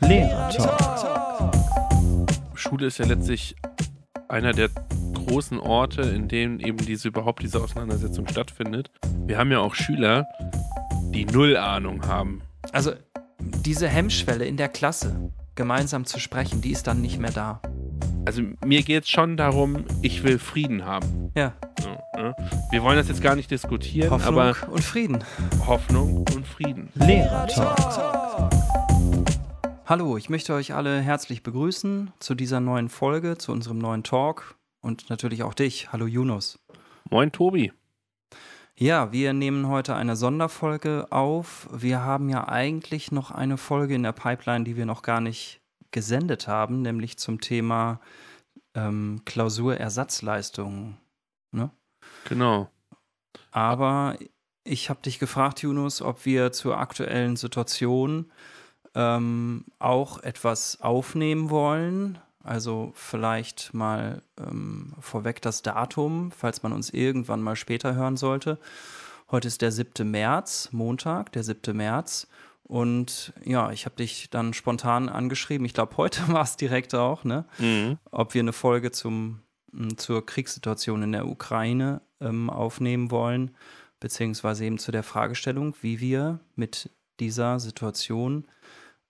Lehrer Schule ist ja letztlich einer der großen Orte, in denen eben diese überhaupt diese Auseinandersetzung stattfindet. Wir haben ja auch Schüler, die null Ahnung haben. Also diese Hemmschwelle in der Klasse, gemeinsam zu sprechen, die ist dann nicht mehr da. Also mir geht es schon darum, ich will Frieden haben. Ja. Ne? Wir wollen das jetzt gar nicht diskutieren, Hoffnung aber und Frieden. Hoffnung und Frieden. Lehrer Hallo, ich möchte euch alle herzlich begrüßen zu dieser neuen Folge, zu unserem neuen Talk und natürlich auch dich. Hallo Yunus. Moin Tobi. Ja, wir nehmen heute eine Sonderfolge auf. Wir haben ja eigentlich noch eine Folge in der Pipeline, die wir noch gar nicht gesendet haben, nämlich zum Thema ähm, Klausurersatzleistungen. Ne? Genau. Aber ich habe dich gefragt, Yunus, ob wir zur aktuellen Situation ähm, auch etwas aufnehmen wollen. Also vielleicht mal ähm, vorweg das Datum, falls man uns irgendwann mal später hören sollte. Heute ist der 7. März, Montag, der 7. März. Und ja, ich habe dich dann spontan angeschrieben. Ich glaube, heute war es direkt auch, ne? Mhm. Ob wir eine Folge zum, m, zur Kriegssituation in der Ukraine ähm, aufnehmen wollen, beziehungsweise eben zu der Fragestellung, wie wir mit dieser Situation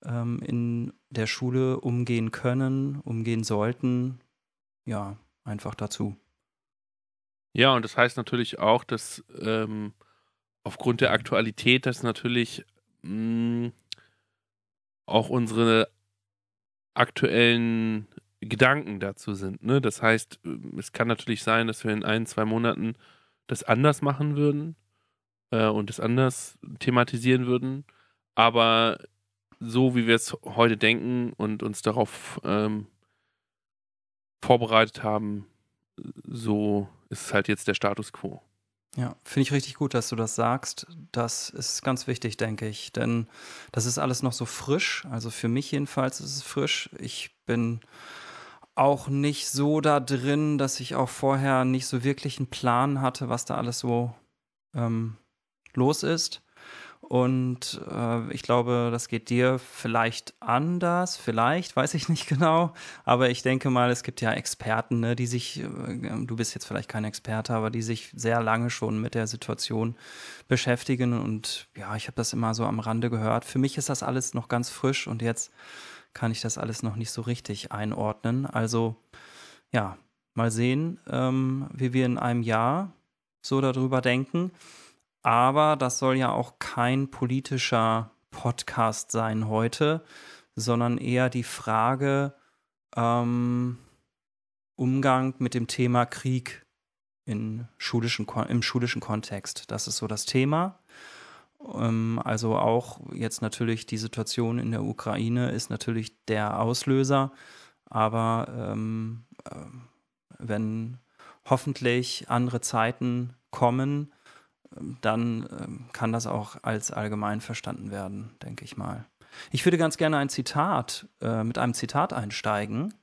ähm, in der Schule umgehen können, umgehen sollten. Ja, einfach dazu. Ja, und das heißt natürlich auch, dass ähm, aufgrund der Aktualität, dass natürlich mh, auch unsere aktuellen Gedanken dazu sind. Ne? Das heißt, äh, es kann natürlich sein, dass wir in ein, zwei Monaten das anders machen würden äh, und das anders thematisieren würden. Aber so wie wir es heute denken und uns darauf ähm, vorbereitet haben, so ist es halt jetzt der Status quo. Ja, finde ich richtig gut, dass du das sagst. Das ist ganz wichtig, denke ich, denn das ist alles noch so frisch. Also für mich jedenfalls ist es frisch. Ich bin auch nicht so da drin, dass ich auch vorher nicht so wirklich einen Plan hatte, was da alles so ähm, los ist. Und äh, ich glaube, das geht dir vielleicht anders, vielleicht, weiß ich nicht genau. Aber ich denke mal, es gibt ja Experten, ne, die sich, äh, du bist jetzt vielleicht kein Experte, aber die sich sehr lange schon mit der Situation beschäftigen. Und ja, ich habe das immer so am Rande gehört. Für mich ist das alles noch ganz frisch und jetzt kann ich das alles noch nicht so richtig einordnen. Also ja, mal sehen, ähm, wie wir in einem Jahr so darüber denken. Aber das soll ja auch kein politischer Podcast sein heute, sondern eher die Frage ähm, Umgang mit dem Thema Krieg in schulischen, im schulischen Kontext. Das ist so das Thema. Ähm, also auch jetzt natürlich die Situation in der Ukraine ist natürlich der Auslöser. Aber ähm, ähm, wenn hoffentlich andere Zeiten kommen, dann ähm, kann das auch als allgemein verstanden werden, denke ich mal. Ich würde ganz gerne ein Zitat, äh, mit einem Zitat einsteigen.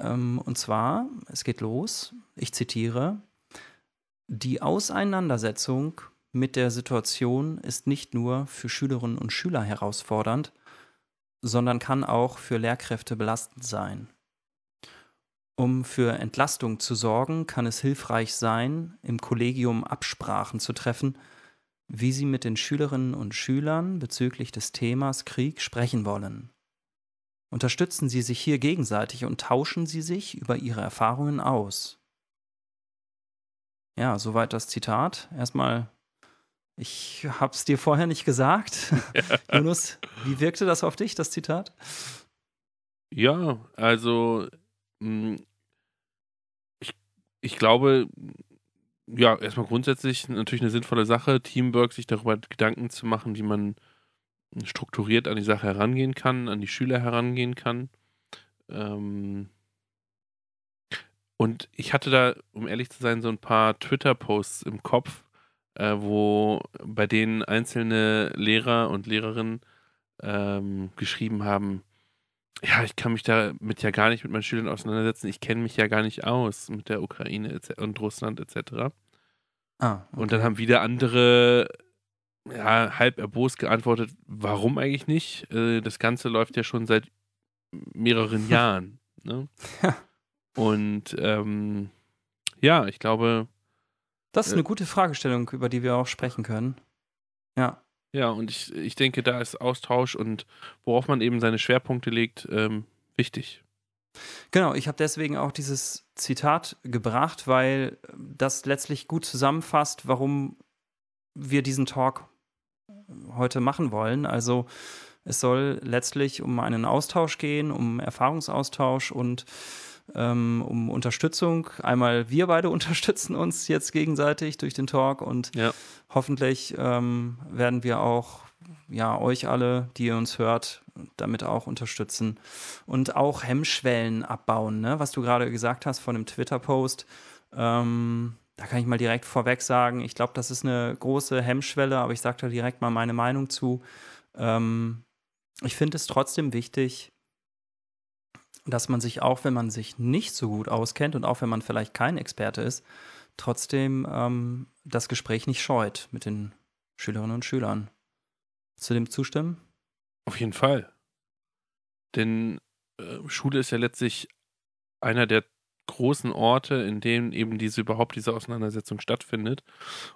Ähm, und zwar, es geht los, ich zitiere, die Auseinandersetzung mit der Situation ist nicht nur für Schülerinnen und Schüler herausfordernd, sondern kann auch für Lehrkräfte belastend sein. Um für Entlastung zu sorgen, kann es hilfreich sein, im Kollegium Absprachen zu treffen, wie Sie mit den Schülerinnen und Schülern bezüglich des Themas Krieg sprechen wollen. Unterstützen Sie sich hier gegenseitig und tauschen Sie sich über Ihre Erfahrungen aus. Ja, soweit das Zitat. Erstmal, ich habe es dir vorher nicht gesagt. Jonas, wie wirkte das auf dich, das Zitat? Ja, also mh, ich, glaube, ja, erstmal grundsätzlich natürlich eine sinnvolle Sache, Teamwork, sich darüber Gedanken zu machen, wie man strukturiert an die Sache herangehen kann, an die Schüler herangehen kann. Ähm und ich hatte da, um ehrlich zu sein, so ein paar Twitter-Posts im Kopf, äh, wo bei denen einzelne Lehrer und Lehrerinnen ähm, geschrieben haben, ja, ich kann mich damit ja gar nicht mit meinen Schülern auseinandersetzen. Ich kenne mich ja gar nicht aus mit der Ukraine und Russland etc. Ah, Und dann haben wieder andere ja, halb erbost geantwortet, warum eigentlich nicht? Äh, das Ganze läuft ja schon seit mehreren Jahren. Ne? Ja. Und ähm, ja, ich glaube. Das ist eine gute Fragestellung, über die wir auch sprechen können. Ja. Ja, und ich, ich denke, da ist Austausch und worauf man eben seine Schwerpunkte legt, ähm, wichtig. Genau, ich habe deswegen auch dieses Zitat gebracht, weil das letztlich gut zusammenfasst, warum wir diesen Talk heute machen wollen. Also es soll letztlich um einen Austausch gehen, um Erfahrungsaustausch und ähm, um Unterstützung. Einmal wir beide unterstützen uns jetzt gegenseitig durch den Talk und ja. hoffentlich ähm, werden wir auch ja, euch alle, die ihr uns hört, damit auch unterstützen und auch Hemmschwellen abbauen, ne? was du gerade gesagt hast von dem Twitter-Post. Ähm, da kann ich mal direkt vorweg sagen, ich glaube, das ist eine große Hemmschwelle, aber ich sage da direkt mal meine Meinung zu. Ähm, ich finde es trotzdem wichtig, dass man sich auch, wenn man sich nicht so gut auskennt und auch wenn man vielleicht kein Experte ist, trotzdem ähm, das Gespräch nicht scheut mit den Schülerinnen und Schülern. Zu dem zustimmen? Auf jeden Fall. Denn äh, Schule ist ja letztlich einer der großen Orte, in denen eben diese überhaupt diese Auseinandersetzung stattfindet.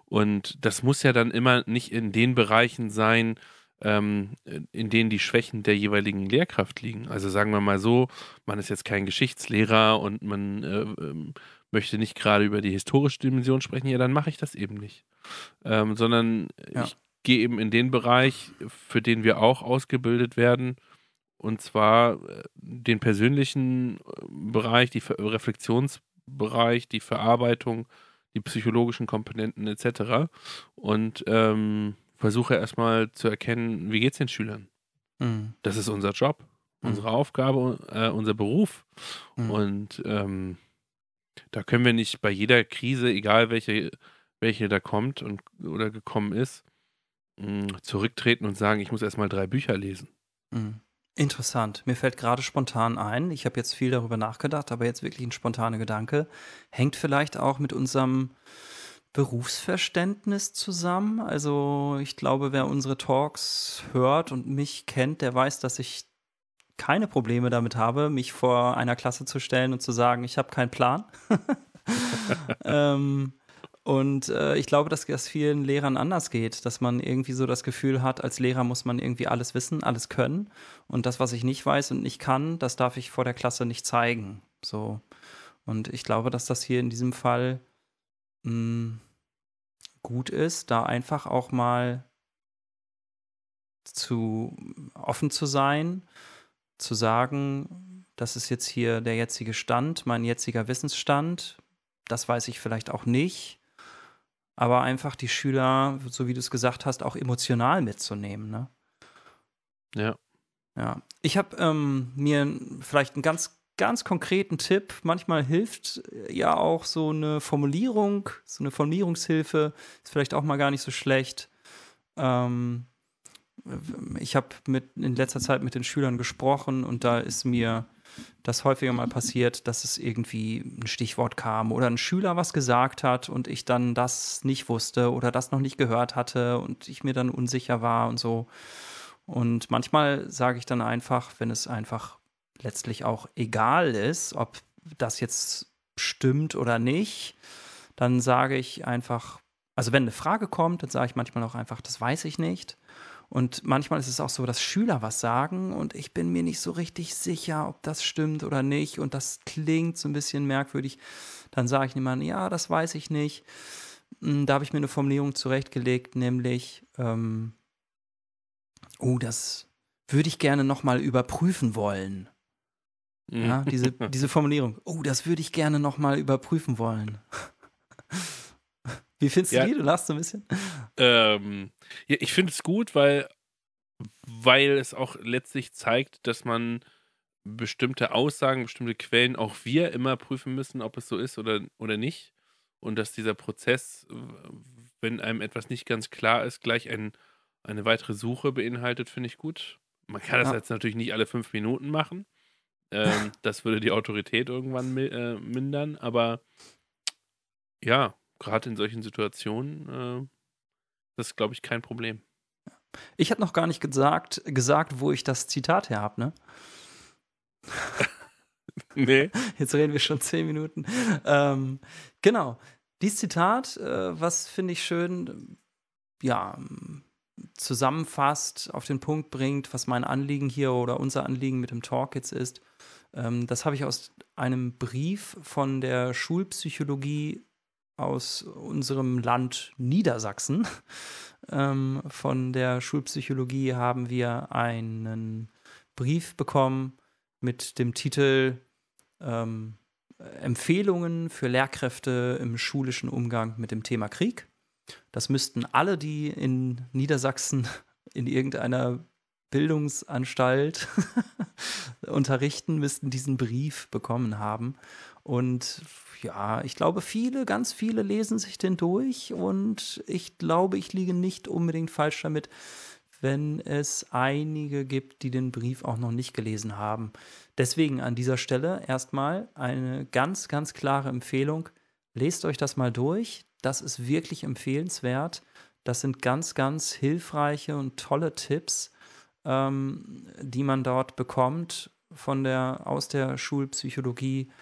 Und das muss ja dann immer nicht in den Bereichen sein, ähm, in denen die Schwächen der jeweiligen Lehrkraft liegen. Also sagen wir mal so, man ist jetzt kein Geschichtslehrer und man äh, ähm, möchte nicht gerade über die historische Dimension sprechen, ja, dann mache ich das eben nicht. Ähm, sondern ja. ich gehe eben in den Bereich, für den wir auch ausgebildet werden, und zwar äh, den persönlichen äh, Bereich, die Reflexionsbereich, die Verarbeitung, die psychologischen Komponenten etc. Und ähm, versuche erstmal zu erkennen, wie geht es den Schülern? Mhm. Das ist unser Job, mhm. unsere Aufgabe, äh, unser Beruf. Mhm. Und ähm, da können wir nicht bei jeder Krise, egal welche, welche da kommt und, oder gekommen ist, mh, zurücktreten und sagen, ich muss erstmal drei Bücher lesen. Mhm. Interessant. Mir fällt gerade spontan ein, ich habe jetzt viel darüber nachgedacht, aber jetzt wirklich ein spontaner Gedanke. Hängt vielleicht auch mit unserem Berufsverständnis zusammen. Also ich glaube, wer unsere Talks hört und mich kennt, der weiß, dass ich keine Probleme damit habe, mich vor einer Klasse zu stellen und zu sagen, ich habe keinen Plan. ähm, und äh, ich glaube, dass das vielen Lehrern anders geht, dass man irgendwie so das Gefühl hat, als Lehrer muss man irgendwie alles wissen, alles können. Und das, was ich nicht weiß und nicht kann, das darf ich vor der Klasse nicht zeigen. So. Und ich glaube, dass das hier in diesem Fall mh, hm, gut ist, da einfach auch mal zu offen zu sein, zu sagen, das ist jetzt hier der jetzige Stand, mein jetziger Wissensstand, das weiß ich vielleicht auch nicht aber einfach die Schüler, so wie du es gesagt hast, auch emotional mitzunehmen. Ne? Ja. Ja. Ich habe ähm, mir vielleicht einen ganz, ganz konkreten Tipp. Manchmal hilft ja auch so eine Formulierung, so eine Formulierungshilfe, ist vielleicht auch mal gar nicht so schlecht. Ähm, ich habe in letzter Zeit mit den Schülern gesprochen und da ist mir das häufiger mal passiert, dass es irgendwie ein Stichwort kam oder ein Schüler was gesagt hat und ich dann das nicht wusste oder das noch nicht gehört hatte und ich mir dann unsicher war und so. Und manchmal sage ich dann einfach, wenn es einfach letztlich auch egal ist, ob das jetzt stimmt oder nicht, dann sage ich einfach, also wenn eine Frage kommt, dann sage ich manchmal auch einfach, das weiß ich nicht. Und manchmal ist es auch so, dass Schüler was sagen und ich bin mir nicht so richtig sicher, ob das stimmt oder nicht. Und das klingt so ein bisschen merkwürdig. Dann sage ich jemandem, ja, das weiß ich nicht. Hm, da habe ich mir eine Formulierung zurechtgelegt, nämlich, ähm, oh, das würde ich gerne nochmal überprüfen wollen. Ja, diese, diese Formulierung. Oh, das würde ich gerne nochmal überprüfen wollen. Wie findest du ja, die? Du lachst so ein bisschen. Ähm, ja, ich finde es gut, weil, weil es auch letztlich zeigt, dass man bestimmte Aussagen, bestimmte Quellen auch wir immer prüfen müssen, ob es so ist oder, oder nicht. Und dass dieser Prozess, wenn einem etwas nicht ganz klar ist, gleich ein, eine weitere Suche beinhaltet, finde ich gut. Man kann das ja. jetzt natürlich nicht alle fünf Minuten machen. Ähm, das würde die Autorität irgendwann äh, mindern, aber ja, gerade in solchen Situationen äh, Das ist, glaube ich, kein Problem. Ich hatte noch gar nicht gesagt, gesagt, wo ich das Zitat her habe, ne? nee. Jetzt reden wir schon zehn Minuten. Ähm, genau. Dieses Zitat, äh, was finde ich schön, ja, zusammenfasst, auf den Punkt bringt, was mein Anliegen hier oder unser Anliegen mit dem Talk jetzt ist. Ähm, das habe ich aus einem Brief von der Schulpsychologie aus unserem Land Niedersachsen. Ähm, von der Schulpsychologie haben wir einen Brief bekommen mit dem Titel ähm, Empfehlungen für Lehrkräfte im schulischen Umgang mit dem Thema Krieg. Das müssten alle, die in Niedersachsen in irgendeiner Bildungsanstalt unterrichten, müssten diesen Brief bekommen haben. Und ja, ich glaube, viele, ganz viele lesen sich den durch und ich glaube, ich liege nicht unbedingt falsch damit, wenn es einige gibt, die den Brief auch noch nicht gelesen haben. Deswegen an dieser Stelle erstmal eine ganz, ganz klare Empfehlung. Lest euch das mal durch. Das ist wirklich empfehlenswert. Das sind ganz, ganz hilfreiche und tolle Tipps, ähm, die man dort bekommt von der, aus der Schulpsychologie.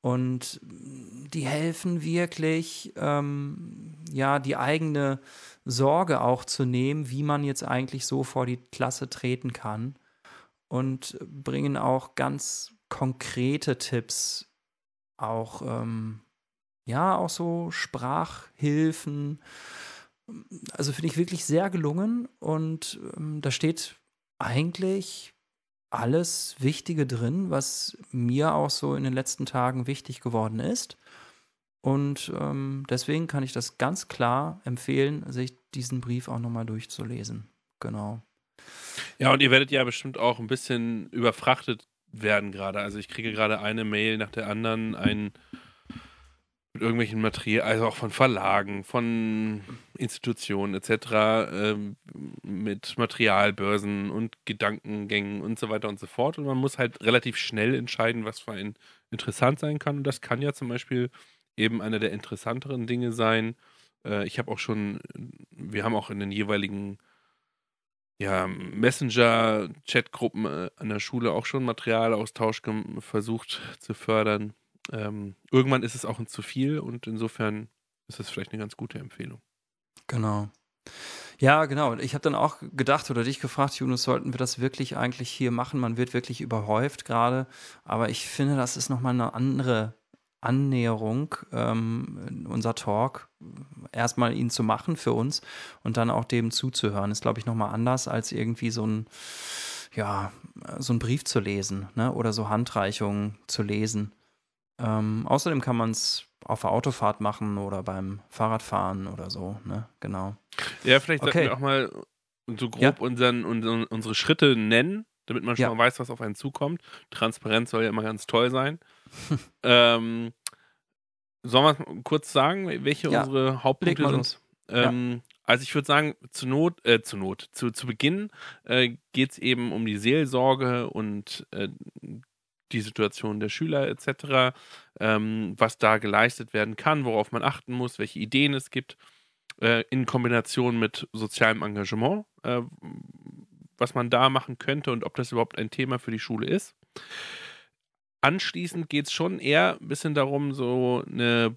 Und die helfen wirklich, ähm, ja, die eigene Sorge auch zu nehmen, wie man jetzt eigentlich so vor die Klasse treten kann. Und bringen auch ganz konkrete Tipps, auch ähm, ja, auch so Sprachhilfen. Also finde ich wirklich sehr gelungen und ähm, da steht eigentlich alles Wichtige drin, was mir auch so in den letzten Tagen wichtig geworden ist. Und ähm, deswegen kann ich das ganz klar empfehlen, sich diesen Brief auch nochmal durchzulesen. Genau. Ja, und ihr werdet ja bestimmt auch ein bisschen überfrachtet werden gerade. Also ich kriege gerade eine Mail nach der anderen, ein mit irgendwelchen Materialien, also auch von Verlagen, von Institutionen etc., ähm, mit Materialbörsen und Gedankengängen und so weiter und so fort. Und man muss halt relativ schnell entscheiden, was für einen interessant sein kann. Und das kann ja zum Beispiel eben einer der interessanteren Dinge sein. Äh, ich habe auch schon, wir haben auch in den jeweiligen ja, Messenger-Chatgruppen äh, an der Schule auch schon Materialaustausch versucht zu fördern ähm, irgendwann ist es auch ein zu viel und insofern ist es vielleicht eine ganz gute Empfehlung. Genau. Ja, genau. Ich habe dann auch gedacht oder dich gefragt, Jonas, sollten wir das wirklich eigentlich hier machen? Man wird wirklich überhäuft gerade, aber ich finde, das ist nochmal eine andere Annäherung, ähm, unser Talk, erstmal ihn zu machen für uns und dann auch dem zuzuhören, ist, glaube ich, nochmal anders als irgendwie so ein, ja, so ein Brief zu lesen, ne? Oder so Handreichungen zu lesen. Ähm, außerdem kann man es auf der Autofahrt machen oder beim Fahrradfahren oder so, ne? Genau. Ja, vielleicht okay. sollten wir auch mal so grob ja. unseren, unseren, unsere Schritte nennen, damit man schon ja. mal weiß, was auf einen zukommt. Transparenz soll ja immer ganz toll sein. ähm, sollen wir kurz sagen, welche ja. unsere Hauptpunkte sind? Ähm, also ich würde sagen, zu Not, äh, zu Not, zu, zu Beginn äh, geht es eben um die Seelsorge und äh, die Situation der Schüler etc., ähm, was da geleistet werden kann, worauf man achten muss, welche Ideen es gibt, äh, in Kombination mit sozialem Engagement, äh, was man da machen könnte und ob das überhaupt ein Thema für die Schule ist. Anschließend geht es schon eher ein bisschen darum, so eine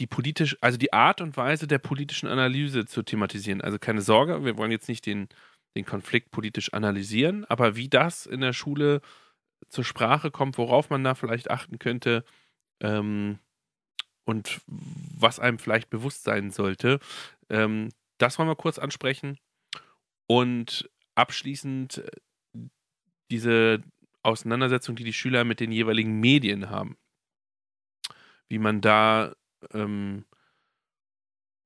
die politisch, also die Art und Weise der politischen Analyse zu thematisieren. Also keine Sorge, wir wollen jetzt nicht den, den Konflikt politisch analysieren, aber wie das in der Schule zur Sprache kommt, worauf man da vielleicht achten könnte ähm, und was einem vielleicht bewusst sein sollte. Ähm, das wollen wir kurz ansprechen. Und abschließend äh, diese Auseinandersetzung, die die Schüler mit den jeweiligen Medien haben. Wie man da, ähm,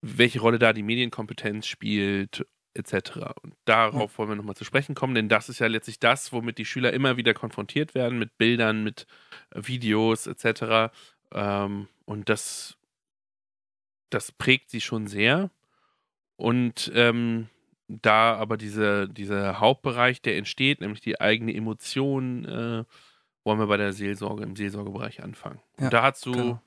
welche Rolle da die Medienkompetenz spielt etc. Und darauf ja. wollen wir nochmal zu sprechen kommen, denn das ist ja letztlich das, womit die Schüler immer wieder konfrontiert werden, mit Bildern, mit äh, Videos etc. Ähm, und das, das prägt sie schon sehr. Und ähm, da aber diese, dieser Hauptbereich, der entsteht, nämlich die eigene Emotion, äh, wollen wir bei der Seelsorge, im Seelsorgebereich anfangen. Ja, und da hast du genau.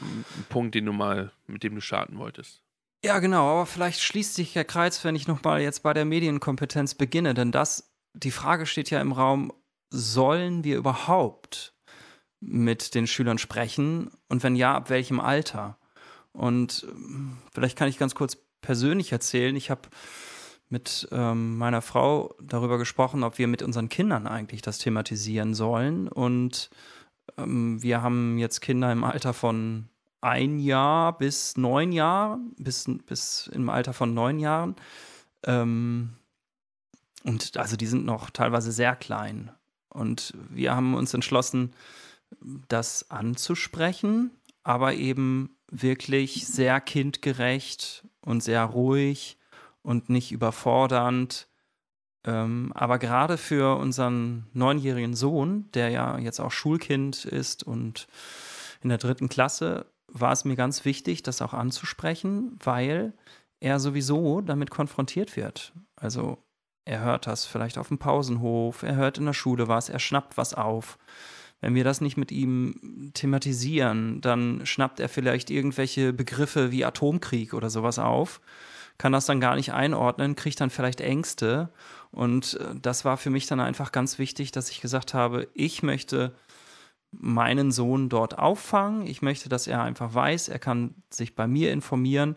einen Punkt, den du mal, mit dem du starten wolltest. Ja, genau, aber vielleicht schließt sich der Kreis, wenn ich nochmal jetzt bei der Medienkompetenz beginne, denn das, die Frage steht ja im Raum, sollen wir überhaupt mit den Schülern sprechen und wenn ja, ab welchem Alter? Und ähm, vielleicht kann ich ganz kurz persönlich erzählen, ich habe mit ähm, meiner Frau darüber gesprochen, ob wir mit unseren Kindern eigentlich das thematisieren sollen. Und ähm, wir haben jetzt Kinder im Alter von ein Jahr bis neun Jahren, bis, bis im Alter von neun Jahren. Ähm, und also die sind noch teilweise sehr klein. Und wir haben uns entschlossen, das anzusprechen, aber eben wirklich sehr kindgerecht und sehr ruhig und nicht überfordernd. Ähm, aber gerade für unseren neunjährigen Sohn, der ja jetzt auch Schulkind ist und in der dritten Klasse, war es mir ganz wichtig, das auch anzusprechen, weil er sowieso damit konfrontiert wird. Also er hört das vielleicht auf dem Pausenhof, er hört in der Schule was, er schnappt was auf. Wenn wir das nicht mit ihm thematisieren, dann schnappt er vielleicht irgendwelche Begriffe wie Atomkrieg oder sowas auf, kann das dann gar nicht einordnen, kriegt dann vielleicht Ängste. Und äh, das war für mich dann einfach ganz wichtig, dass ich gesagt habe, ich möchte meinen Sohn dort auffangen. Ich möchte, dass er einfach weiß, er kann sich bei mir informieren.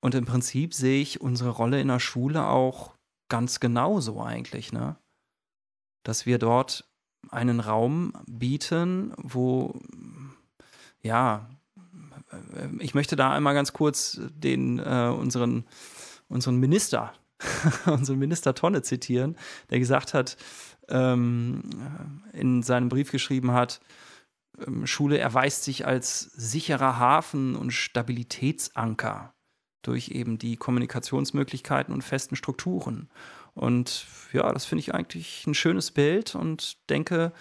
Und im Prinzip sehe ich unsere Rolle in der Schule auch ganz genauso eigentlich, ne? Dass wir dort einen Raum bieten, wo, ja, ich möchte da einmal ganz kurz den, äh, unseren, unseren Minister, unseren Minister Tonne zitieren, der gesagt hat, ähm, in seinem Brief geschrieben hat, ähm, Schule erweist sich als sicherer Hafen und Stabilitätsanker durch eben die Kommunikationsmöglichkeiten und festen Strukturen. Und ja, das finde ich eigentlich ein schönes Bild und denke,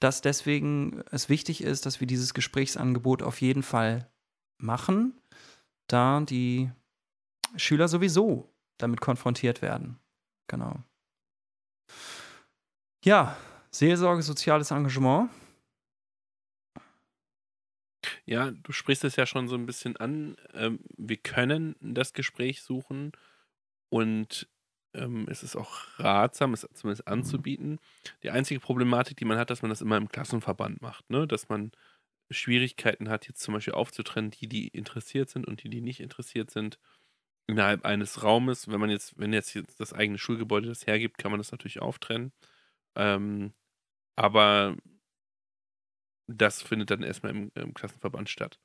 dass deswegen es wichtig ist, dass wir dieses Gesprächsangebot auf jeden Fall machen, da die Schüler sowieso damit konfrontiert werden. Genau. Ja, Seelsorge, soziales Engagement. Ja, du sprichst es ja schon so ein bisschen an. Ähm, wir können das Gespräch suchen und ähm, es ist auch ratsam, es zumindest anzubieten. Die einzige Problematik, die man hat, dass man das immer im Klassenverband macht, ne? dass man Schwierigkeiten hat, jetzt zum Beispiel aufzutrennen, die, die interessiert sind und die, die nicht interessiert sind, innerhalb eines Raumes. Wenn man jetzt, wenn jetzt das eigene Schulgebäude das hergibt, kann man das natürlich auftrennen. Ähm, aber das findet dann erstmal im, im Klassenverband statt.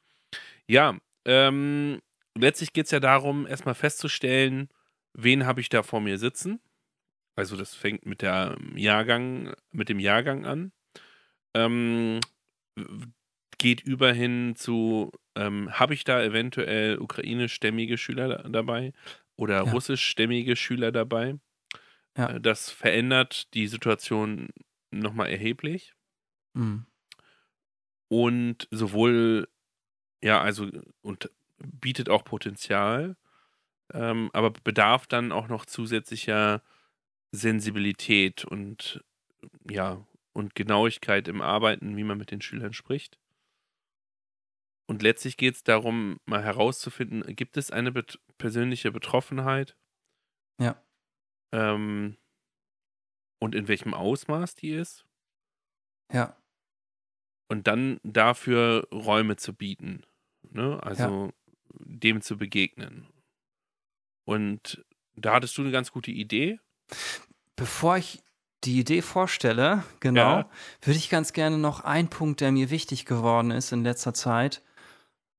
Ja, ähm, letztlich geht es ja darum, erstmal festzustellen, wen habe ich da vor mir sitzen. Also das fängt mit der Jahrgang, mit dem Jahrgang an. Ähm, geht über hin zu, ähm, habe ich da eventuell ukrainischstämmige Schüler da, dabei oder ja. russischstämmige Schüler dabei? Ja. Äh, das verändert die Situation nochmal erheblich. Mhm. Und sowohl, ja, also, und bietet auch Potenzial, ähm, aber bedarf dann auch noch zusätzlicher Sensibilität und, ja, und Genauigkeit im Arbeiten, wie man mit den Schülern spricht. Und letztlich geht es darum, mal herauszufinden, gibt es eine bet persönliche Betroffenheit? Ja. Ähm, und in welchem Ausmaß die ist. Ja. Und dann dafür Räume zu bieten. Ne? Also ja. dem zu begegnen. Und da hattest du eine ganz gute Idee. Bevor ich die Idee vorstelle, genau, ja. würde ich ganz gerne noch einen Punkt, der mir wichtig geworden ist in letzter Zeit,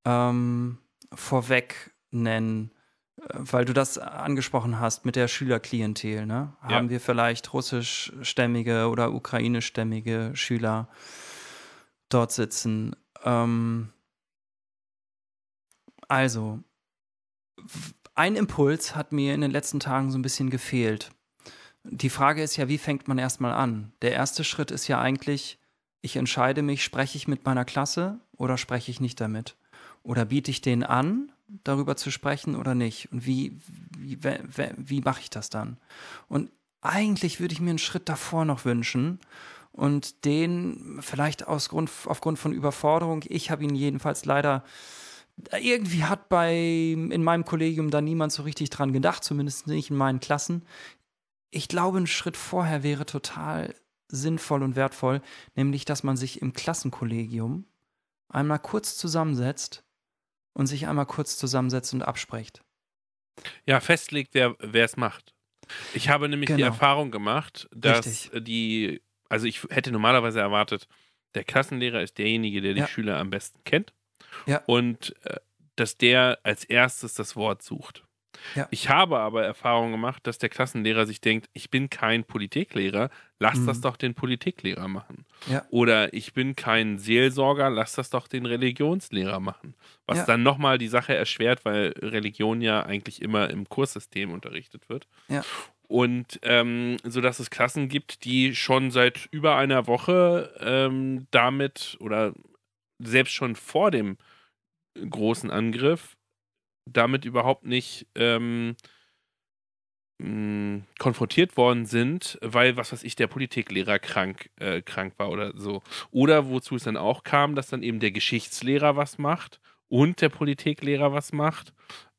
ähm, vorweg nennen weil du das angesprochen hast mit der Schülerklientel, ne? Ja. Haben wir vielleicht russischstämmige oder ukrainischstämmige Schüler dort sitzen? Ähm also, ein Impuls hat mir in den letzten Tagen so ein bisschen gefehlt. Die Frage ist ja, wie fängt man erstmal an? Der erste Schritt ist ja eigentlich, ich entscheide mich, spreche ich mit meiner Klasse oder spreche ich nicht damit? Oder biete ich den an darüber zu sprechen oder nicht? Und wie, wie, wie, wie mache ich das dann? Und eigentlich würde ich mir einen Schritt davor noch wünschen und den vielleicht aus Grund, aufgrund von Überforderung, ich habe ihn jedenfalls leider irgendwie hat bei in meinem Kollegium da niemand so richtig dran gedacht, zumindest nicht in meinen Klassen. Ich glaube, ein Schritt vorher wäre total sinnvoll und wertvoll, nämlich dass man sich im Klassenkollegium einmal kurz zusammensetzt und sich einmal kurz zusammensetzt und abspricht. Ja, festlegt, wer es macht. Ich habe nämlich genau. die Erfahrung gemacht, dass Richtig. die, also ich hätte normalerweise erwartet, der Klassenlehrer ist derjenige, der die ja. Schüler am besten kennt. Ja. Und äh, dass der als erstes das Wort sucht. Ja. Ich habe aber Erfahrung gemacht, dass der Klassenlehrer sich denkt, ich bin kein Politiklehrer, lass mhm. das doch den Politiklehrer machen. Ja. Oder ich bin kein Seelsorger, lass das doch den Religionslehrer machen. Was ja. dann nochmal die Sache erschwert, weil Religion ja eigentlich immer im Kurssystem unterrichtet wird. Ja. Und ähm, so dass es Klassen gibt, die schon seit über einer Woche ähm, damit oder selbst schon vor dem großen Angriff damit überhaupt nicht ähm, mh, konfrontiert worden sind, weil, was weiß ich, der Politiklehrer krank, äh, krank war oder so. Oder wozu es dann auch kam, dass dann eben der Geschichtslehrer was macht und der Politiklehrer was macht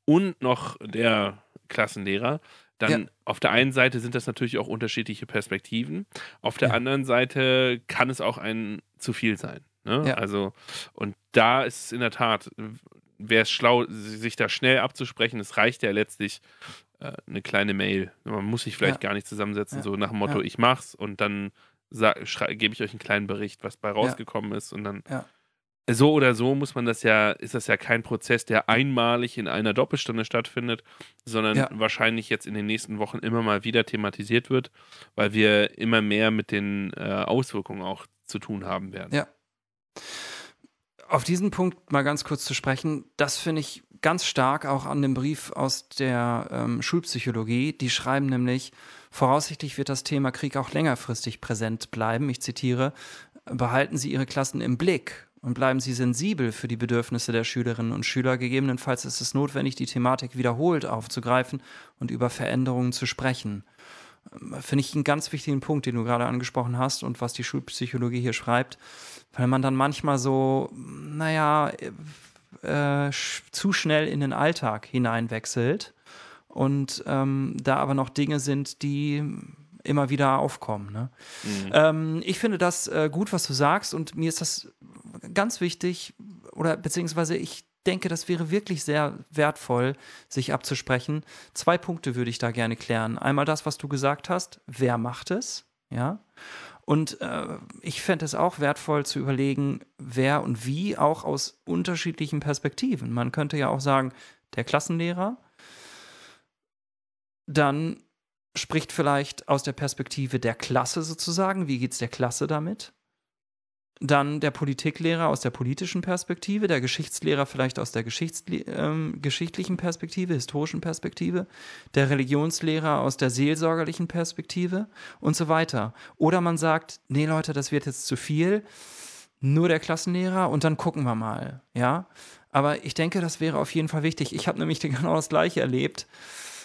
und noch der Klassenlehrer. Dann ja. auf der einen Seite sind das natürlich auch unterschiedliche Perspektiven. Auf der ja. anderen Seite kann es auch ein zu viel sein. Ne? Ja. Also, und da ist es in der Tat, wäre es schlau, sich da schnell abzusprechen. Es reicht ja letztlich äh, eine kleine Mail. Man muss sich vielleicht ja. gar nicht zusammensetzen, ja. so nach dem Motto, ja. ich mach's und dann gebe ich euch einen kleinen Bericht, was bei rausgekommen ist und dann so oder so muss man das ja, ist das ja kein Prozess, der einmalig in einer Doppelstunde stattfindet, sondern wahrscheinlich jetzt in den nächsten Wochen immer mal wieder thematisiert wird, weil wir immer mehr mit den äh, Auswirkungen auch zu tun haben werden. Ja. Auf diesen Punkt mal ganz kurz zu sprechen, das finde ich ganz stark auch an dem Brief aus der ähm, Schulpsychologie. Die schreiben nämlich, voraussichtlich wird das Thema Krieg auch längerfristig präsent bleiben. Ich zitiere, behalten Sie Ihre Klassen im Blick und bleiben Sie sensibel für die Bedürfnisse der Schülerinnen und Schüler. Gegebenenfalls ist es notwendig, die Thematik wiederholt aufzugreifen und über Veränderungen zu sprechen. Finde ich einen ganz wichtigen Punkt, den du gerade angesprochen hast und was die Schulpsychologie hier schreibt weil man dann manchmal so, naja, äh, zu schnell in den Alltag hineinwechselt und ähm, da aber noch Dinge sind, die immer wieder aufkommen. Ne? Mhm. Ähm, ich finde das äh, gut, was du sagst und mir ist das ganz wichtig oder beziehungsweise ich denke, das wäre wirklich sehr wertvoll, sich abzusprechen. Zwei Punkte würde ich da gerne klären. Einmal das, was du gesagt hast, wer macht es? Ja. Und äh, ich fände es auch wertvoll zu überlegen, wer und wie, auch aus unterschiedlichen Perspektiven. Man könnte ja auch sagen, der Klassenlehrer, dann spricht vielleicht aus der Perspektive der Klasse sozusagen, wie geht es der Klasse damit? Dann der Politiklehrer aus der politischen Perspektive, der Geschichtslehrer vielleicht aus der ähm, geschichtlichen Perspektive, historischen Perspektive, der Religionslehrer aus der seelsorgerlichen Perspektive und so weiter. Oder man sagt, nee Leute, das wird jetzt zu viel, nur der Klassenlehrer und dann gucken wir mal, ja. Aber ich denke, das wäre auf jeden Fall wichtig. Ich habe nämlich genau das Gleiche erlebt.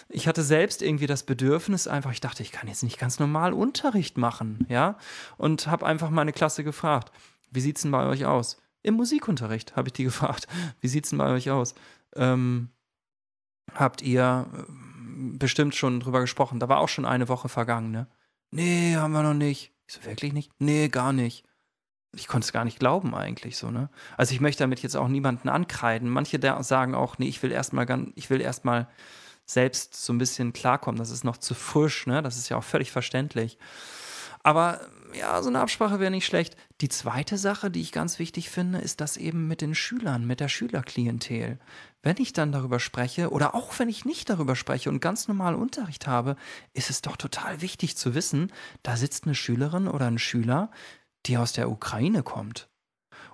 Ich hatte selbst irgendwie das Bedürfnis, einfach, ich dachte, ich kann jetzt nicht ganz normal Unterricht machen, ja, und habe einfach meine Klasse gefragt, wie sieht's denn bei euch aus? Im Musikunterricht habe ich die gefragt, wie sieht's denn bei euch aus? Ähm, habt ihr äh, bestimmt schon drüber gesprochen? Da war auch schon eine Woche vergangen, ne? Nee, haben wir noch nicht. Ich so, wirklich nicht? Nee, gar nicht. Ich konnte es gar nicht glauben eigentlich so, ne? Also ich möchte damit jetzt auch niemanden ankreiden. Manche sagen auch, nee, ich will erstmal ich will erstmal selbst so ein bisschen klarkommen. Das ist noch zu frisch, ne? Das ist ja auch völlig verständlich. Aber ja, so eine Absprache wäre nicht schlecht. Die zweite Sache, die ich ganz wichtig finde, ist das eben mit den Schülern, mit der Schülerklientel. Wenn ich dann darüber spreche oder auch wenn ich nicht darüber spreche und ganz normal Unterricht habe, ist es doch total wichtig zu wissen, da sitzt eine Schülerin oder ein Schüler, die aus der Ukraine kommt.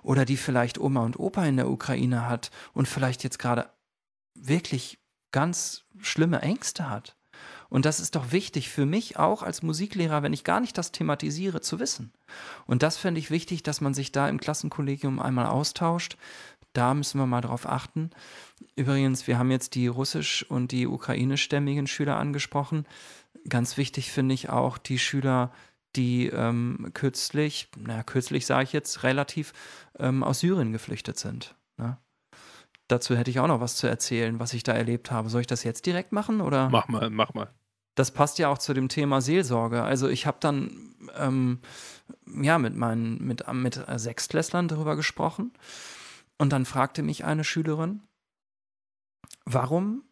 Oder die vielleicht Oma und Opa in der Ukraine hat und vielleicht jetzt gerade wirklich ganz schlimme Ängste hat. Und das ist doch wichtig für mich auch als Musiklehrer, wenn ich gar nicht das thematisiere, zu wissen. Und das fände ich wichtig, dass man sich da im Klassenkollegium einmal austauscht. Da müssen wir mal drauf achten. Übrigens, wir haben jetzt die russisch- und die ukrainischstämmigen Schüler angesprochen. Ganz wichtig finde ich auch die Schüler, die ähm, kürzlich, naja, kürzlich sage ich jetzt, relativ ähm, aus Syrien geflüchtet sind. Dazu hätte ich auch noch was zu erzählen, was ich da erlebt habe. Soll ich das jetzt direkt machen oder? Mach mal, mach mal. Das passt ja auch zu dem Thema Seelsorge. Also ich habe dann ähm, ja mit meinen mit mit Sechstklässlern darüber gesprochen und dann fragte mich eine Schülerin, warum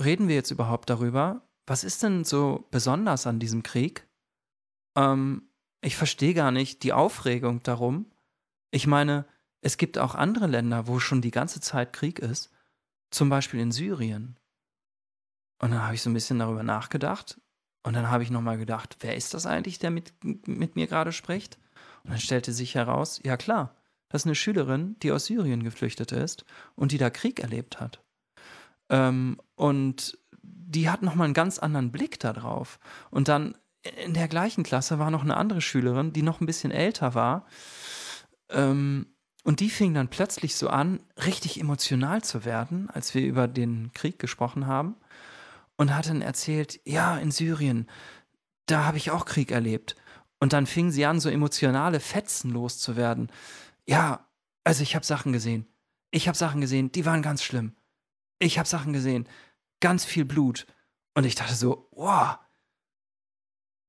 reden wir jetzt überhaupt darüber? Was ist denn so besonders an diesem Krieg? Ähm, ich verstehe gar nicht die Aufregung darum. Ich meine, es gibt auch andere Länder, wo schon die ganze Zeit Krieg ist, zum Beispiel in Syrien. Und dann habe ich so ein bisschen darüber nachgedacht und dann habe ich nochmal gedacht, wer ist das eigentlich, der mit, mit mir gerade spricht? Und dann stellte sich heraus, ja klar, das ist eine Schülerin, die aus Syrien geflüchtet ist und die da Krieg erlebt hat. Ähm, und die hat nochmal einen ganz anderen Blick darauf. Und dann in der gleichen Klasse war noch eine andere Schülerin, die noch ein bisschen älter war. Ähm, und die fing dann plötzlich so an, richtig emotional zu werden, als wir über den Krieg gesprochen haben. Und hat dann erzählt, ja, in Syrien, da habe ich auch Krieg erlebt. Und dann fing sie an, so emotionale Fetzen loszuwerden. Ja, also ich habe Sachen gesehen. Ich habe Sachen gesehen, die waren ganz schlimm. Ich habe Sachen gesehen, ganz viel Blut. Und ich dachte so, wow,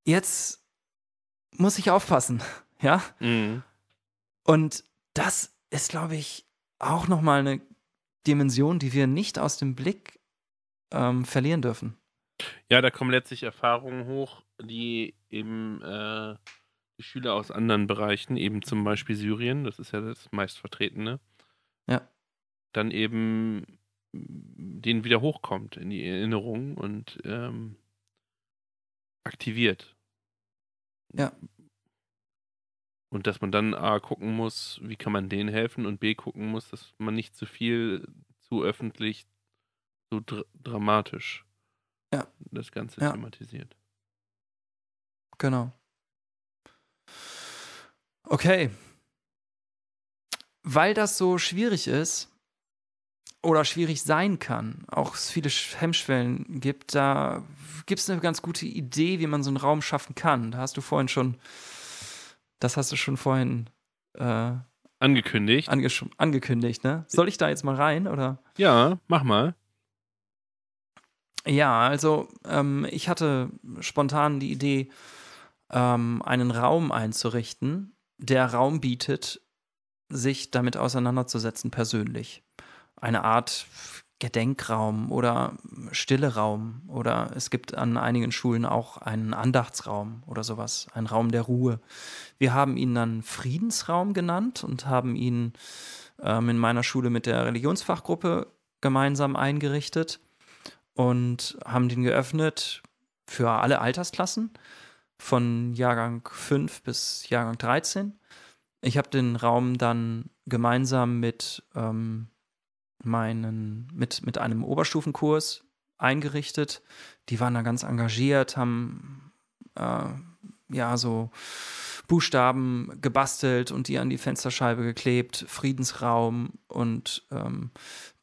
jetzt muss ich aufpassen, ja? Mhm. Und das ist, glaube ich, auch nochmal eine Dimension, die wir nicht aus dem Blick ähm, verlieren dürfen. Ja, da kommen letztlich Erfahrungen hoch, die eben äh, Schüler aus anderen Bereichen, eben zum Beispiel Syrien, das ist ja das meistvertretene, ja. dann eben denen wieder hochkommt in die Erinnerung und ähm, aktiviert. Ja. Und dass man dann A gucken muss, wie kann man denen helfen und B gucken muss, dass man nicht zu viel, zu öffentlich, so dr dramatisch ja. das Ganze ja. thematisiert. Genau. Okay. Weil das so schwierig ist oder schwierig sein kann, auch es viele Hemmschwellen gibt, da gibt es eine ganz gute Idee, wie man so einen Raum schaffen kann. Da hast du vorhin schon das hast du schon vorhin äh, angekündigt. Ange angekündigt, ne? Soll ich da jetzt mal rein oder? Ja, mach mal. Ja, also ähm, ich hatte spontan die Idee, ähm, einen Raum einzurichten, der Raum bietet, sich damit auseinanderzusetzen persönlich. Eine Art Gedenkraum oder stille Raum oder es gibt an einigen Schulen auch einen Andachtsraum oder sowas, ein Raum der Ruhe. Wir haben ihn dann Friedensraum genannt und haben ihn ähm, in meiner Schule mit der Religionsfachgruppe gemeinsam eingerichtet und haben den geöffnet für alle Altersklassen von Jahrgang 5 bis Jahrgang 13. Ich habe den Raum dann gemeinsam mit ähm, meinen, mit, mit einem Oberstufenkurs eingerichtet. Die waren da ganz engagiert, haben äh, ja so Buchstaben gebastelt und die an die Fensterscheibe geklebt, Friedensraum und ähm,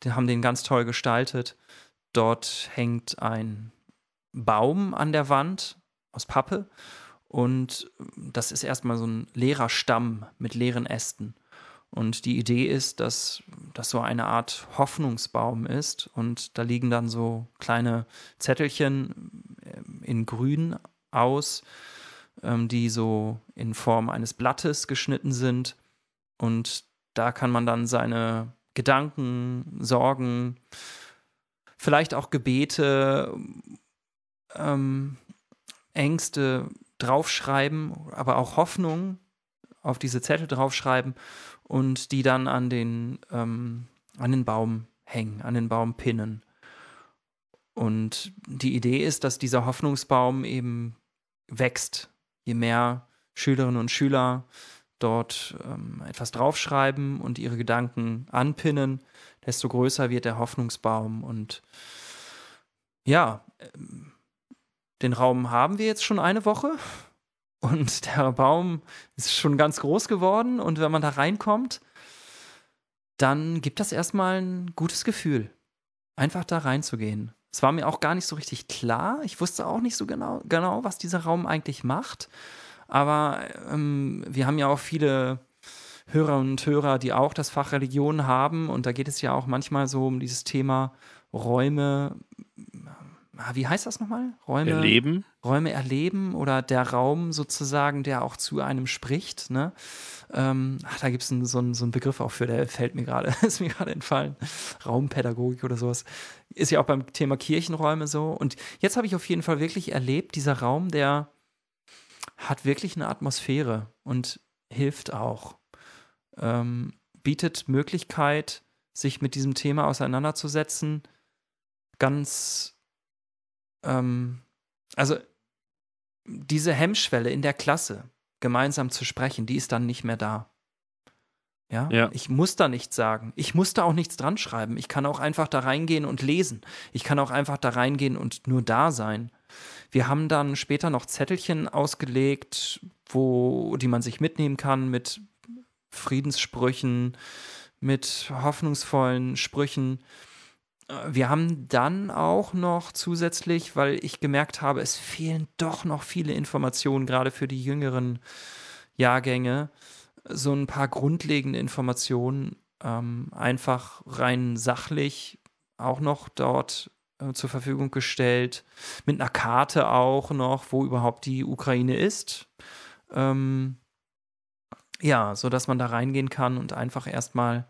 die haben den ganz toll gestaltet. Dort hängt ein Baum an der Wand aus Pappe und das ist erstmal so ein leerer Stamm mit leeren Ästen. Und die Idee ist, dass das so eine Art Hoffnungsbaum ist und da liegen dann so kleine Zettelchen äh, in Grün aus, ähm, die so in Form eines Blattes geschnitten sind. Und da kann man dann seine Gedanken, Sorgen, vielleicht auch Gebete, ähm, Ängste draufschreiben, aber auch Hoffnung auf diese Zettel draufschreiben und die dann an den, ähm, an den Baum hängen, an den Baum pinnen. Und die Idee ist, dass dieser Hoffnungsbaum eben wächst, je mehr Schülerinnen und Schüler dort ähm, etwas draufschreiben und ihre Gedanken anpinnen, desto größer wird der Hoffnungsbaum. Und ja, ähm, den Raum haben wir jetzt schon eine Woche. Und der Baum ist schon ganz groß geworden. Und wenn man da reinkommt, dann gibt das erstmal ein gutes Gefühl, einfach da reinzugehen. Es war mir auch gar nicht so richtig klar. Ich wusste auch nicht so genau, genau was dieser Raum eigentlich macht. Aber ähm, wir haben ja auch viele Hörer und Hörer, die auch das Fach Religion haben. Und da geht es ja auch manchmal so um dieses Thema Räume. Ah, wie heißt das nochmal? Räume erleben. Räume erleben oder der Raum sozusagen, der auch zu einem spricht. Ne? Ähm, ach, da gibt es so, einen, so einen Begriff auch für, der fällt mir gerade, ist mir gerade entfallen. Raumpädagogik oder sowas. Ist ja auch beim Thema Kirchenräume so. Und jetzt habe ich auf jeden Fall wirklich erlebt, dieser Raum, der hat wirklich eine Atmosphäre und hilft auch. Ähm, bietet Möglichkeit, sich mit diesem Thema auseinanderzusetzen. Ganz, ähm, also diese Hemmschwelle in der Klasse, gemeinsam zu sprechen, die ist dann nicht mehr da. Ja? ja? Ich muss da nichts sagen. Ich muss da auch nichts dran schreiben. Ich kann auch einfach da reingehen und lesen. Ich kann auch einfach da reingehen und nur da sein. Wir haben dann später noch Zettelchen ausgelegt, wo, die man sich mitnehmen kann mit Friedenssprüchen, mit hoffnungsvollen Sprüchen. Wir haben dann auch noch zusätzlich, weil ich gemerkt habe, es fehlen doch noch viele Informationen, gerade für die jüngeren Jahrgänge, so ein paar grundlegende Informationen, ähm, einfach rein sachlich auch noch dort äh, zur Verfügung gestellt, mit einer Karte auch noch, wo überhaupt die Ukraine ist. Ähm, ja, so dass man da reingehen kann und einfach erstmal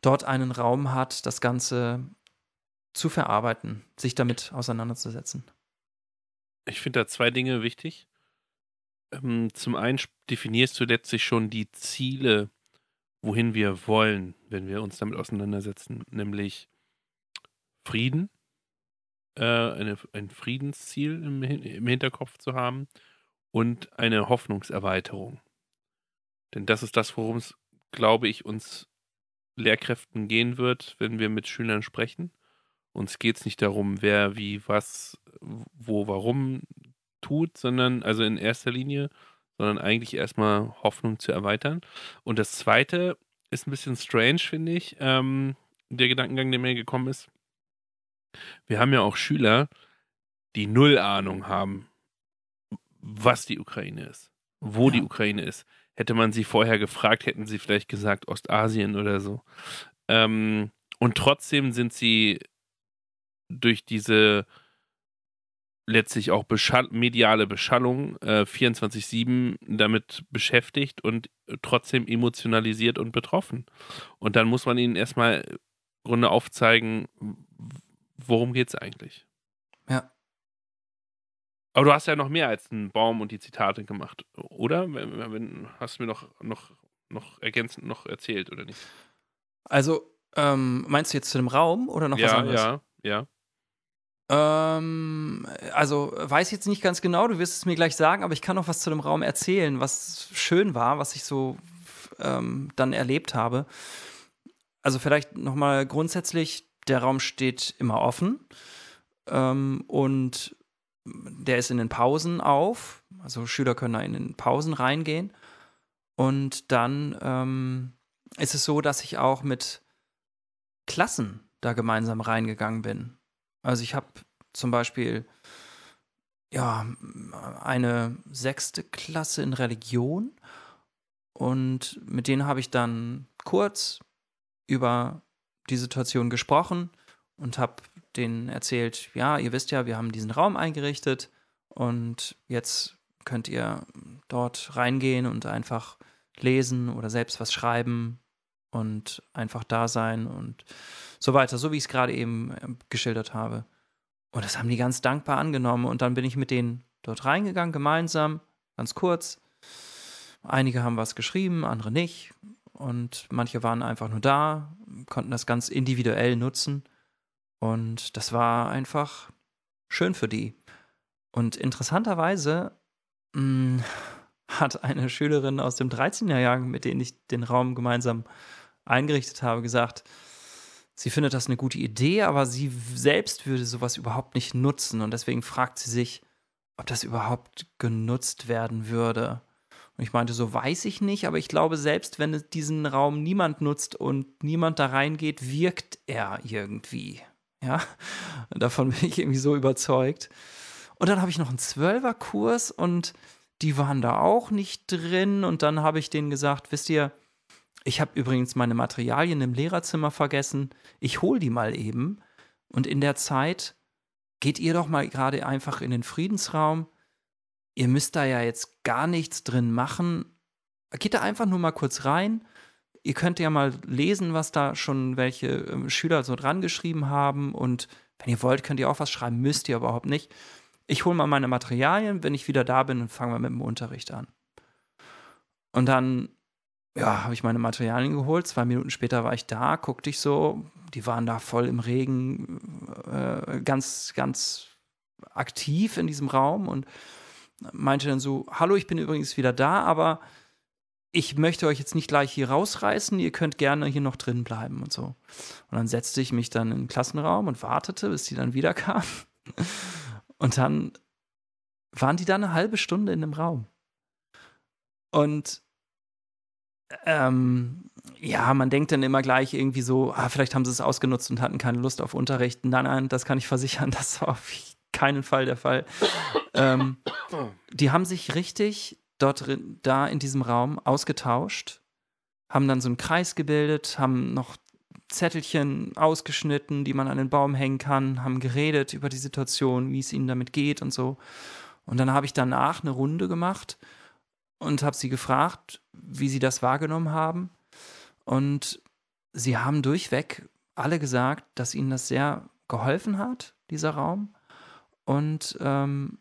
dort einen Raum hat, das Ganze zu verarbeiten, sich damit auseinanderzusetzen. Ich finde da zwei Dinge wichtig. Ähm, zum einen definierst du letztlich schon die Ziele, wohin wir wollen, wenn wir uns damit auseinandersetzen, nämlich Frieden, äh, eine, ein Friedensziel im, im Hinterkopf zu haben und eine Hoffnungserweiterung. Denn das ist das, worum es, glaube ich, uns Lehrkräften gehen wird, wenn wir mit Schülern sprechen. Uns geht es nicht darum, wer wie was, wo, warum tut, sondern also in erster Linie, sondern eigentlich erstmal Hoffnung zu erweitern. Und das Zweite ist ein bisschen strange, finde ich, ähm, der Gedankengang, der mir gekommen ist. Wir haben ja auch Schüler, die null Ahnung haben, was die Ukraine ist, wo ja. die Ukraine ist. Hätte man sie vorher gefragt, hätten sie vielleicht gesagt Ostasien oder so. Ähm, und trotzdem sind sie durch diese letztlich auch Beschall mediale Beschallung äh, 24-7 damit beschäftigt und trotzdem emotionalisiert und betroffen. Und dann muss man ihnen erstmal im Grunde aufzeigen, worum geht es eigentlich? Ja. Aber du hast ja noch mehr als einen Baum und die Zitate gemacht, oder? Hast du mir noch, noch, noch ergänzend noch erzählt, oder nicht? Also, ähm, meinst du jetzt zu dem Raum oder noch ja, was anderes? Ja, ja. Ähm, also weiß jetzt nicht ganz genau, du wirst es mir gleich sagen, aber ich kann noch was zu dem Raum erzählen, was schön war, was ich so ähm, dann erlebt habe. Also vielleicht nochmal grundsätzlich der Raum steht immer offen ähm, und der ist in den Pausen auf. Also Schüler können da in den Pausen reingehen. Und dann ähm, ist es so, dass ich auch mit Klassen da gemeinsam reingegangen bin. Also ich habe zum Beispiel ja eine sechste Klasse in Religion und mit denen habe ich dann kurz über die Situation gesprochen und habe denen erzählt, ja, ihr wisst ja, wir haben diesen Raum eingerichtet und jetzt könnt ihr dort reingehen und einfach lesen oder selbst was schreiben und einfach da sein und so weiter, so wie ich es gerade eben äh, geschildert habe. Und das haben die ganz dankbar angenommen und dann bin ich mit denen dort reingegangen, gemeinsam, ganz kurz. Einige haben was geschrieben, andere nicht und manche waren einfach nur da, konnten das ganz individuell nutzen und das war einfach schön für die. Und interessanterweise mh, hm, hat eine Schülerin aus dem 13er Jahr, mit denen ich den Raum gemeinsam eingerichtet habe, gesagt, sie findet das eine gute Idee, aber sie selbst würde sowas überhaupt nicht nutzen und deswegen fragt sie sich, ob das überhaupt genutzt werden würde. Und ich meinte, so weiß ich nicht, aber ich glaube, selbst wenn diesen Raum niemand nutzt und niemand da reingeht, wirkt er irgendwie. Ja, davon bin ich irgendwie so überzeugt. Und dann habe ich noch einen Zwölferkurs und die waren da auch nicht drin. Und dann habe ich denen gesagt, wisst ihr, ich habe übrigens meine Materialien im Lehrerzimmer vergessen. Ich hole die mal eben. Und in der Zeit geht ihr doch mal gerade einfach in den Friedensraum. Ihr müsst da ja jetzt gar nichts drin machen. Geht da einfach nur mal kurz rein. Ihr könnt ja mal lesen, was da schon welche äh, Schüler so dran geschrieben haben. Und wenn ihr wollt, könnt ihr auch was schreiben. Müsst ihr überhaupt nicht. Ich hole mal meine Materialien. Wenn ich wieder da bin, dann fangen wir mit dem Unterricht an. Und dann ja, habe ich meine Materialien geholt. Zwei Minuten später war ich da, guckte ich so, die waren da voll im Regen, äh, ganz, ganz aktiv in diesem Raum und meinte dann so: Hallo, ich bin übrigens wieder da, aber ich möchte euch jetzt nicht gleich hier rausreißen, ihr könnt gerne hier noch drin bleiben und so. Und dann setzte ich mich dann in den Klassenraum und wartete, bis die dann wieder kamen. Und dann waren die da eine halbe Stunde in dem Raum. Und ähm, ja, man denkt dann immer gleich irgendwie so, ah, vielleicht haben sie es ausgenutzt und hatten keine Lust auf Unterricht. Nein, nein, das kann ich versichern, das war auf keinen Fall der Fall. ähm, die haben sich richtig dort drin, da in diesem Raum ausgetauscht, haben dann so einen Kreis gebildet, haben noch Zettelchen ausgeschnitten, die man an den Baum hängen kann, haben geredet über die Situation, wie es ihnen damit geht und so. Und dann habe ich danach eine Runde gemacht und habe sie gefragt, wie sie das wahrgenommen haben. Und sie haben durchweg alle gesagt, dass ihnen das sehr geholfen hat, dieser Raum. Und ähm,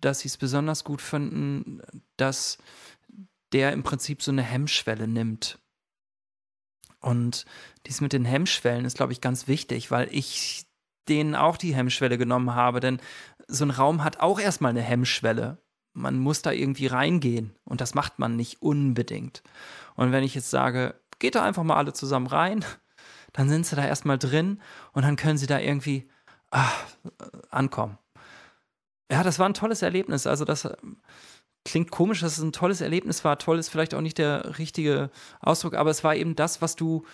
dass sie es besonders gut finden, dass der im Prinzip so eine Hemmschwelle nimmt. Und dies mit den Hemmschwellen ist, glaube ich, ganz wichtig, weil ich denen auch die Hemmschwelle genommen habe. Denn so ein Raum hat auch erstmal eine Hemmschwelle man muss da irgendwie reingehen und das macht man nicht unbedingt. Und wenn ich jetzt sage, geht da einfach mal alle zusammen rein, dann sind sie da erstmal drin und dann können sie da irgendwie ach, ankommen. Ja, das war ein tolles Erlebnis. Also das äh, klingt komisch, dass es ein tolles Erlebnis war. Toll ist vielleicht auch nicht der richtige Ausdruck, aber es war eben das, was du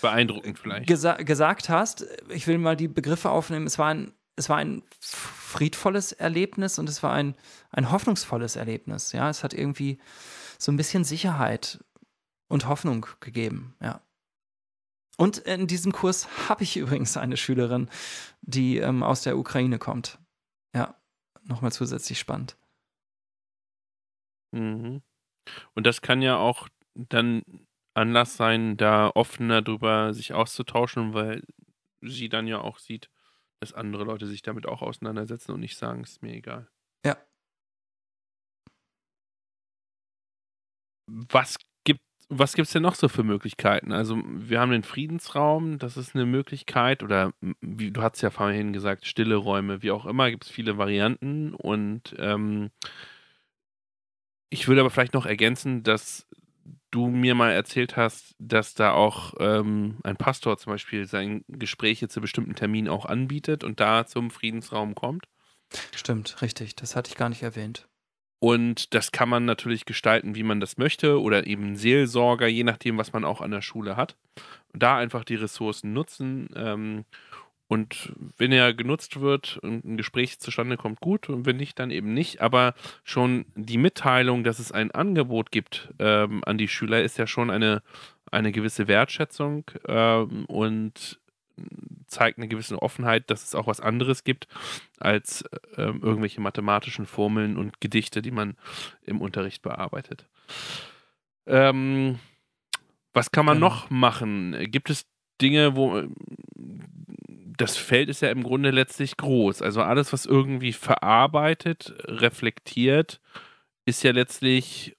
beeindruckend vielleicht gesa gesagt hast. Ich will mal die Begriffe aufnehmen. Es war ein es war ein friedvolles Erlebnis und es war ein, ein hoffnungsvolles Erlebnis. Ja, es hat irgendwie so ein bisschen Sicherheit und Hoffnung gegeben. Ja. Und in diesem Kurs habe ich übrigens eine Schülerin, die ähm, aus der Ukraine kommt. Ja, nochmal zusätzlich spannend. Mhm. Und das kann ja auch dann Anlass sein, da offener drüber sich auszutauschen, weil sie dann ja auch sieht, dass andere Leute sich damit auch auseinandersetzen und nicht sagen, es ist mir egal. Ja. Was was gibt es denn noch so für Möglichkeiten? Also wir haben den Friedensraum, das ist eine Möglichkeit, oder wie du hast ja vorhin gesagt, stille Räume, wie auch immer, gibt es viele Varianten und ähm, ich würde aber vielleicht noch ergänzen, dass du mir mal erzählt hast, dass da auch ähm, ein Pastor zum Beispiel sein Gespräche zu bestimmten Terminen auch anbietet und da zum Friedensraum kommt. Stimmt, richtig. Das hatte ich gar nicht erwähnt. Und das kann man natürlich gestalten, wie man das möchte, oder eben Seelsorger, je nachdem, was man auch an der Schule hat. Da einfach die Ressourcen nutzen. Ähm, und wenn er genutzt wird und ein Gespräch zustande kommt, gut. Und wenn nicht, dann eben nicht. Aber schon die Mitteilung, dass es ein Angebot gibt ähm, an die Schüler, ist ja schon eine, eine gewisse Wertschätzung ähm, und zeigt eine gewisse Offenheit, dass es auch was anderes gibt als ähm, irgendwelche mathematischen Formeln und Gedichte, die man im Unterricht bearbeitet. Ähm, was kann man genau. noch machen? Gibt es Dinge, wo das Feld ist ja im Grunde letztlich groß. Also alles, was irgendwie verarbeitet, reflektiert, ist ja letztlich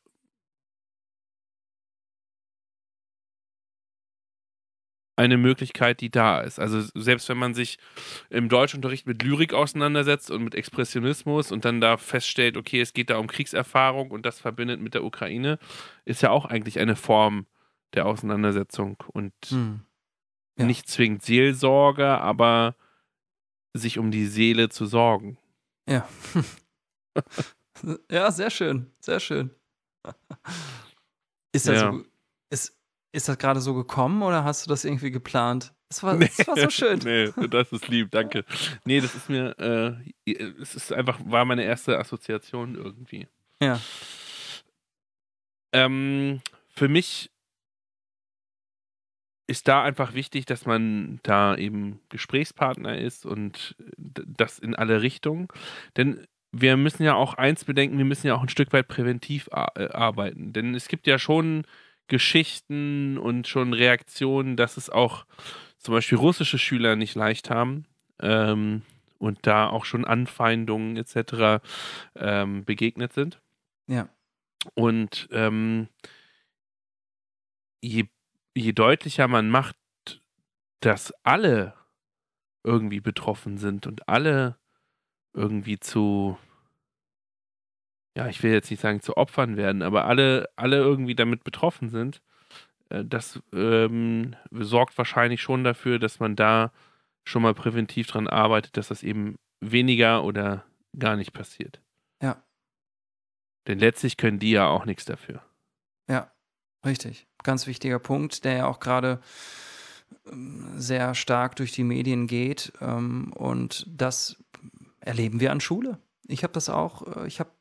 eine Möglichkeit, die da ist. Also selbst wenn man sich im Deutschunterricht mit Lyrik auseinandersetzt und mit Expressionismus und dann da feststellt, okay, es geht da um Kriegserfahrung und das verbindet mit der Ukraine, ist ja auch eigentlich eine Form der Auseinandersetzung und hm. Ja. Nicht zwingend Seelsorge, aber sich um die Seele zu sorgen. Ja. ja, sehr schön. Sehr schön. Ist das, ja. so, ist, ist das gerade so gekommen oder hast du das irgendwie geplant? Das war, das war so schön. nee, das ist lieb, danke. Nee, das ist mir, äh, es ist einfach, war meine erste Assoziation irgendwie. Ja. Ähm, für mich ist da einfach wichtig, dass man da eben Gesprächspartner ist und das in alle Richtungen. Denn wir müssen ja auch eins bedenken, wir müssen ja auch ein Stück weit präventiv äh, arbeiten. Denn es gibt ja schon Geschichten und schon Reaktionen, dass es auch zum Beispiel russische Schüler nicht leicht haben ähm, und da auch schon Anfeindungen etc. Ähm, begegnet sind. Ja. Und ähm, je, je deutlicher man macht, dass alle irgendwie betroffen sind und alle irgendwie zu, ja, ich will jetzt nicht sagen zu Opfern werden, aber alle, alle irgendwie damit betroffen sind, äh, das ähm, sorgt wahrscheinlich schon dafür, dass man da schon mal präventiv dran arbeitet, dass das eben weniger oder gar nicht passiert. Ja. Denn letztlich können die ja auch nichts dafür. Ja, richtig. Ganz wichtiger Punkt, der ja auch gerade ähm, sehr stark durch die Medien geht. Ähm, und das erleben wir an Schule. Ich habe das auch, äh, ich habe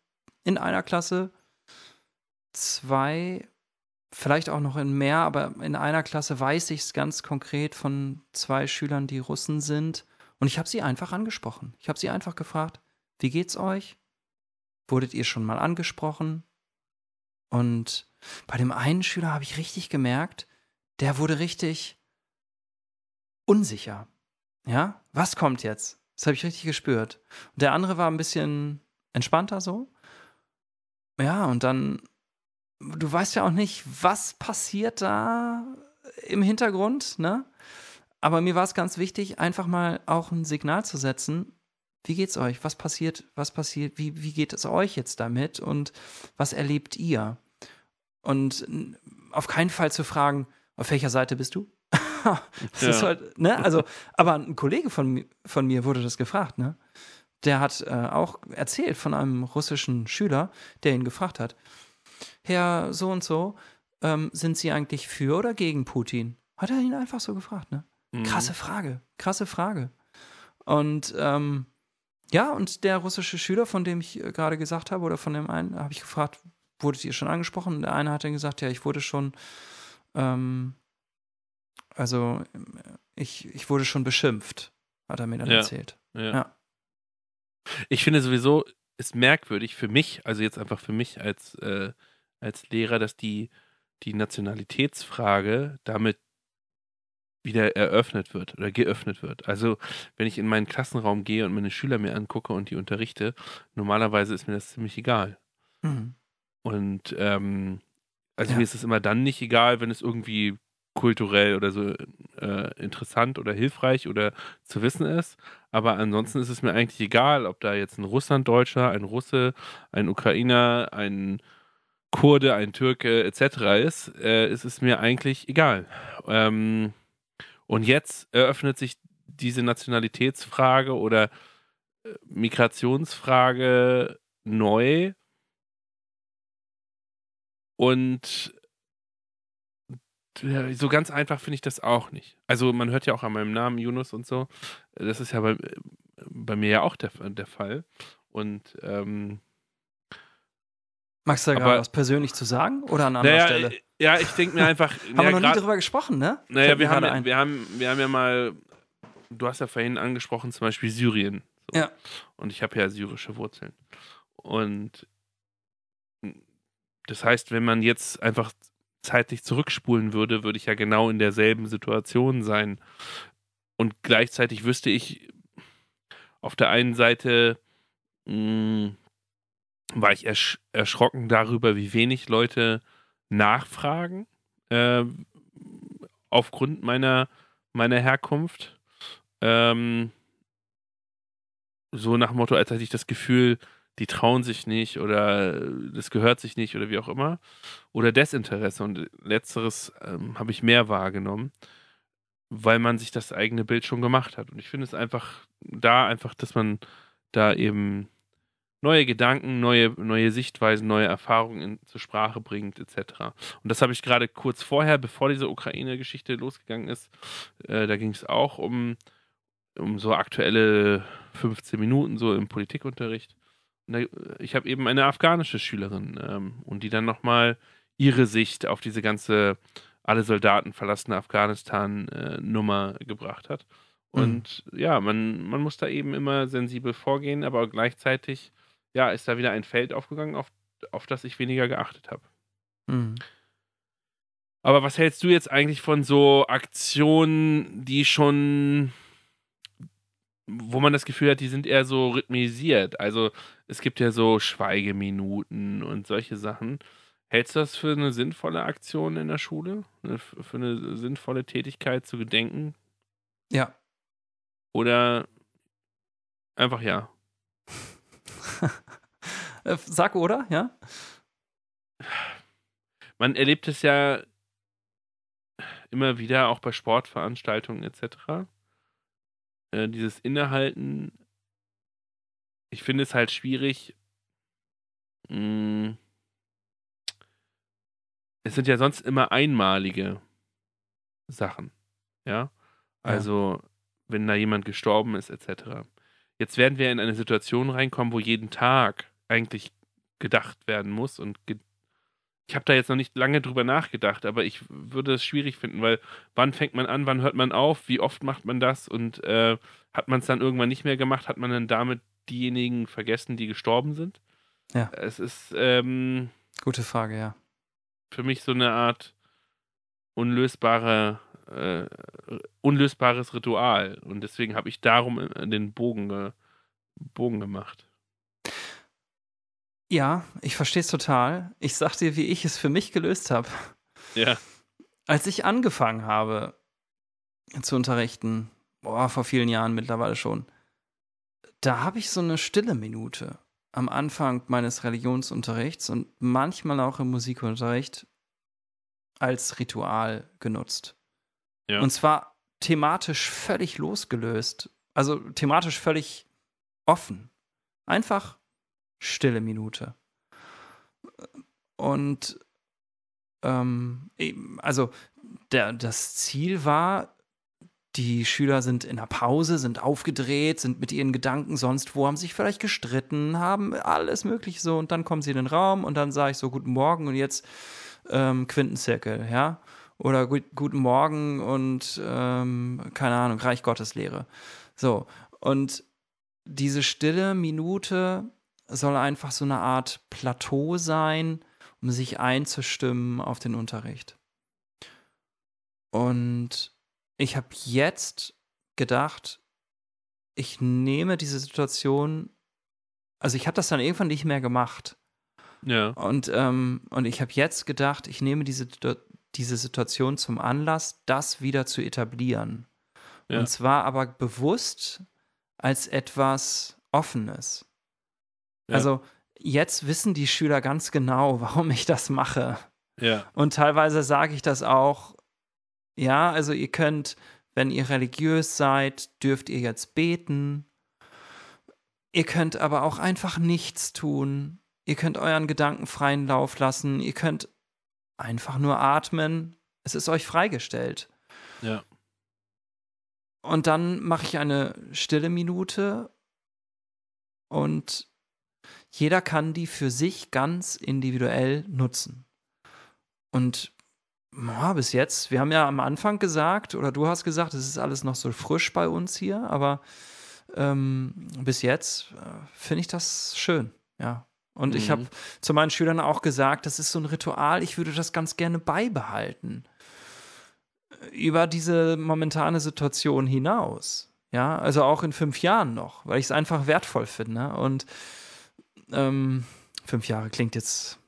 in einer Klasse zwei vielleicht auch noch in mehr, aber in einer Klasse weiß ich es ganz konkret von zwei Schülern, die Russen sind. Und ich habe sie einfach angesprochen. Ich habe sie einfach gefragt, wie geht's euch? Wurdet ihr schon mal angesprochen? Und bei dem einen Schüler habe ich richtig gemerkt, der wurde richtig unsicher. Ja, was kommt jetzt? Das habe ich richtig gespürt. Und der andere war ein bisschen entspannter so. Ja, und dann du weißt ja auch nicht, was passiert da im Hintergrund, ne? Aber mir war es ganz wichtig, einfach mal auch ein Signal zu setzen. Wie geht's euch? Was passiert? Was passiert? Wie, wie geht es euch jetzt damit? Und was erlebt ihr? Und auf keinen Fall zu fragen, auf welcher Seite bist du? das ja. ist halt, ne? Also, aber ein Kollege von, von mir wurde das gefragt, ne? Der hat äh, auch erzählt von einem russischen Schüler, der ihn gefragt hat, Herr so und so, ähm, sind Sie eigentlich für oder gegen Putin? Hat er ihn einfach so gefragt, ne? Mhm. Krasse Frage, krasse Frage. Und ähm, ja, und der russische Schüler, von dem ich äh, gerade gesagt habe, oder von dem einen, habe ich gefragt, wurdet ihr schon angesprochen? Und der eine hat dann gesagt, ja, ich wurde schon, ähm, also ich, ich wurde schon beschimpft, hat er mir dann ja. erzählt. Ja. ja. Ich finde sowieso, ist merkwürdig für mich, also jetzt einfach für mich als äh, als Lehrer, dass die, die Nationalitätsfrage damit wieder eröffnet wird oder geöffnet wird. Also wenn ich in meinen Klassenraum gehe und meine Schüler mir angucke und die unterrichte, normalerweise ist mir das ziemlich egal. Mhm. Und ähm, also ja. mir ist es immer dann nicht egal, wenn es irgendwie kulturell oder so äh, interessant oder hilfreich oder zu wissen ist. Aber ansonsten ist es mir eigentlich egal, ob da jetzt ein Russlanddeutscher, ein Russe, ein Ukrainer, ein Kurde, ein Türke etc. ist, äh, ist es mir eigentlich egal. Ähm, und jetzt eröffnet sich diese Nationalitätsfrage oder äh, Migrationsfrage neu. Und so ganz einfach finde ich das auch nicht. Also man hört ja auch an meinem Namen Yunus und so. Das ist ja bei, bei mir ja auch der, der Fall. Und ähm, Magst du da gerade was persönlich zu sagen oder an anderer naja, Stelle? Ja, ich denke mir einfach. haben ja, wir noch grad, nie drüber gesprochen, ne? Naja, wir haben, ja, wir, haben, wir haben ja mal, du hast ja vorhin angesprochen, zum Beispiel Syrien. So. Ja. Und ich habe ja syrische Wurzeln. Und das heißt, wenn man jetzt einfach zeitlich zurückspulen würde, würde ich ja genau in derselben Situation sein. Und gleichzeitig wüsste ich auf der einen Seite, mh, war ich ersch erschrocken darüber, wie wenig Leute nachfragen äh, aufgrund meiner, meiner Herkunft. Ähm, so nach Motto, als hätte ich das Gefühl, die trauen sich nicht oder das gehört sich nicht oder wie auch immer. Oder Desinteresse. Und letzteres ähm, habe ich mehr wahrgenommen, weil man sich das eigene Bild schon gemacht hat. Und ich finde es einfach da einfach, dass man da eben neue Gedanken, neue, neue Sichtweisen, neue Erfahrungen in, zur Sprache bringt, etc. Und das habe ich gerade kurz vorher, bevor diese Ukraine-Geschichte losgegangen ist, äh, da ging es auch um, um so aktuelle 15 Minuten so im Politikunterricht. Da, ich habe eben eine afghanische Schülerin ähm, und die dann nochmal ihre Sicht auf diese ganze alle Soldaten verlassen Afghanistan äh, Nummer gebracht hat. Mhm. Und ja, man, man muss da eben immer sensibel vorgehen, aber gleichzeitig, ja, ist da wieder ein Feld aufgegangen, auf, auf das ich weniger geachtet habe. Mhm. Aber was hältst du jetzt eigentlich von so Aktionen, die schon, wo man das Gefühl hat, die sind eher so rhythmisiert? Also es gibt ja so Schweigeminuten und solche Sachen. Hältst du das für eine sinnvolle Aktion in der Schule? Für eine sinnvolle Tätigkeit zu gedenken? Ja. Oder einfach ja? Äh, Sag oder, ja? Man erlebt es ja immer wieder, auch bei Sportveranstaltungen etc. Äh, dieses Innehalten, ich finde es halt schwierig. Mh, es sind ja sonst immer einmalige Sachen. Ja. Also, wenn da jemand gestorben ist, etc. Jetzt werden wir in eine Situation reinkommen, wo jeden Tag eigentlich gedacht werden muss und ge ich habe da jetzt noch nicht lange drüber nachgedacht, aber ich würde es schwierig finden, weil wann fängt man an, wann hört man auf, wie oft macht man das und äh, hat man es dann irgendwann nicht mehr gemacht, hat man dann damit diejenigen vergessen, die gestorben sind? Ja. Es ist ähm, Gute Frage, ja. für mich so eine Art unlösbare, äh, unlösbares Ritual und deswegen habe ich darum äh, den Bogen, ge Bogen gemacht. Ja, ich verstehe es total. Ich sag dir, wie ich es für mich gelöst habe. Ja, Als ich angefangen habe zu unterrichten, boah, vor vielen Jahren mittlerweile schon, da habe ich so eine stille Minute am Anfang meines Religionsunterrichts und manchmal auch im Musikunterricht als Ritual genutzt. Ja. Und zwar thematisch völlig losgelöst. Also thematisch völlig offen. Einfach stille Minute. Und ähm, eben, also der, das Ziel war, die Schüler sind in der Pause, sind aufgedreht, sind mit ihren Gedanken sonst wo, haben sich vielleicht gestritten, haben alles Mögliche so und dann kommen sie in den Raum und dann sage ich so Guten Morgen und jetzt ähm, Quintenzirkel, ja? Oder gut, Guten Morgen und ähm, keine Ahnung, Reich Gottes Lehre. So, und diese stille Minute soll einfach so eine Art Plateau sein, um sich einzustimmen auf den Unterricht. Und ich habe jetzt gedacht, ich nehme diese Situation, also ich habe das dann irgendwann nicht mehr gemacht. ja, Und, ähm, und ich habe jetzt gedacht, ich nehme diese, diese Situation zum Anlass, das wieder zu etablieren. Ja. Und zwar aber bewusst als etwas Offenes. Ja. Also jetzt wissen die Schüler ganz genau, warum ich das mache. ja, Und teilweise sage ich das auch, ja, also ihr könnt, wenn ihr religiös seid, dürft ihr jetzt beten. Ihr könnt aber auch einfach nichts tun. Ihr könnt euren Gedanken freien Lauf lassen. Ihr könnt einfach nur atmen. Es ist euch freigestellt. ja, Und dann mache ich eine stille Minute und jeder kann die für sich ganz individuell nutzen. Und ja, bis jetzt, wir haben ja am Anfang gesagt, oder du hast gesagt, es ist alles noch so frisch bei uns hier, aber ähm, bis jetzt äh, finde ich das schön, ja. Und ich Mhm. habe zu meinen Schülern auch gesagt, das ist so ein Ritual, ich würde das ganz gerne beibehalten. Über diese momentane Situation hinaus. Ja, also auch in fünf Jahren noch, weil ich es einfach wertvoll finde. Und ähm, fünf Jahre klingt jetzt.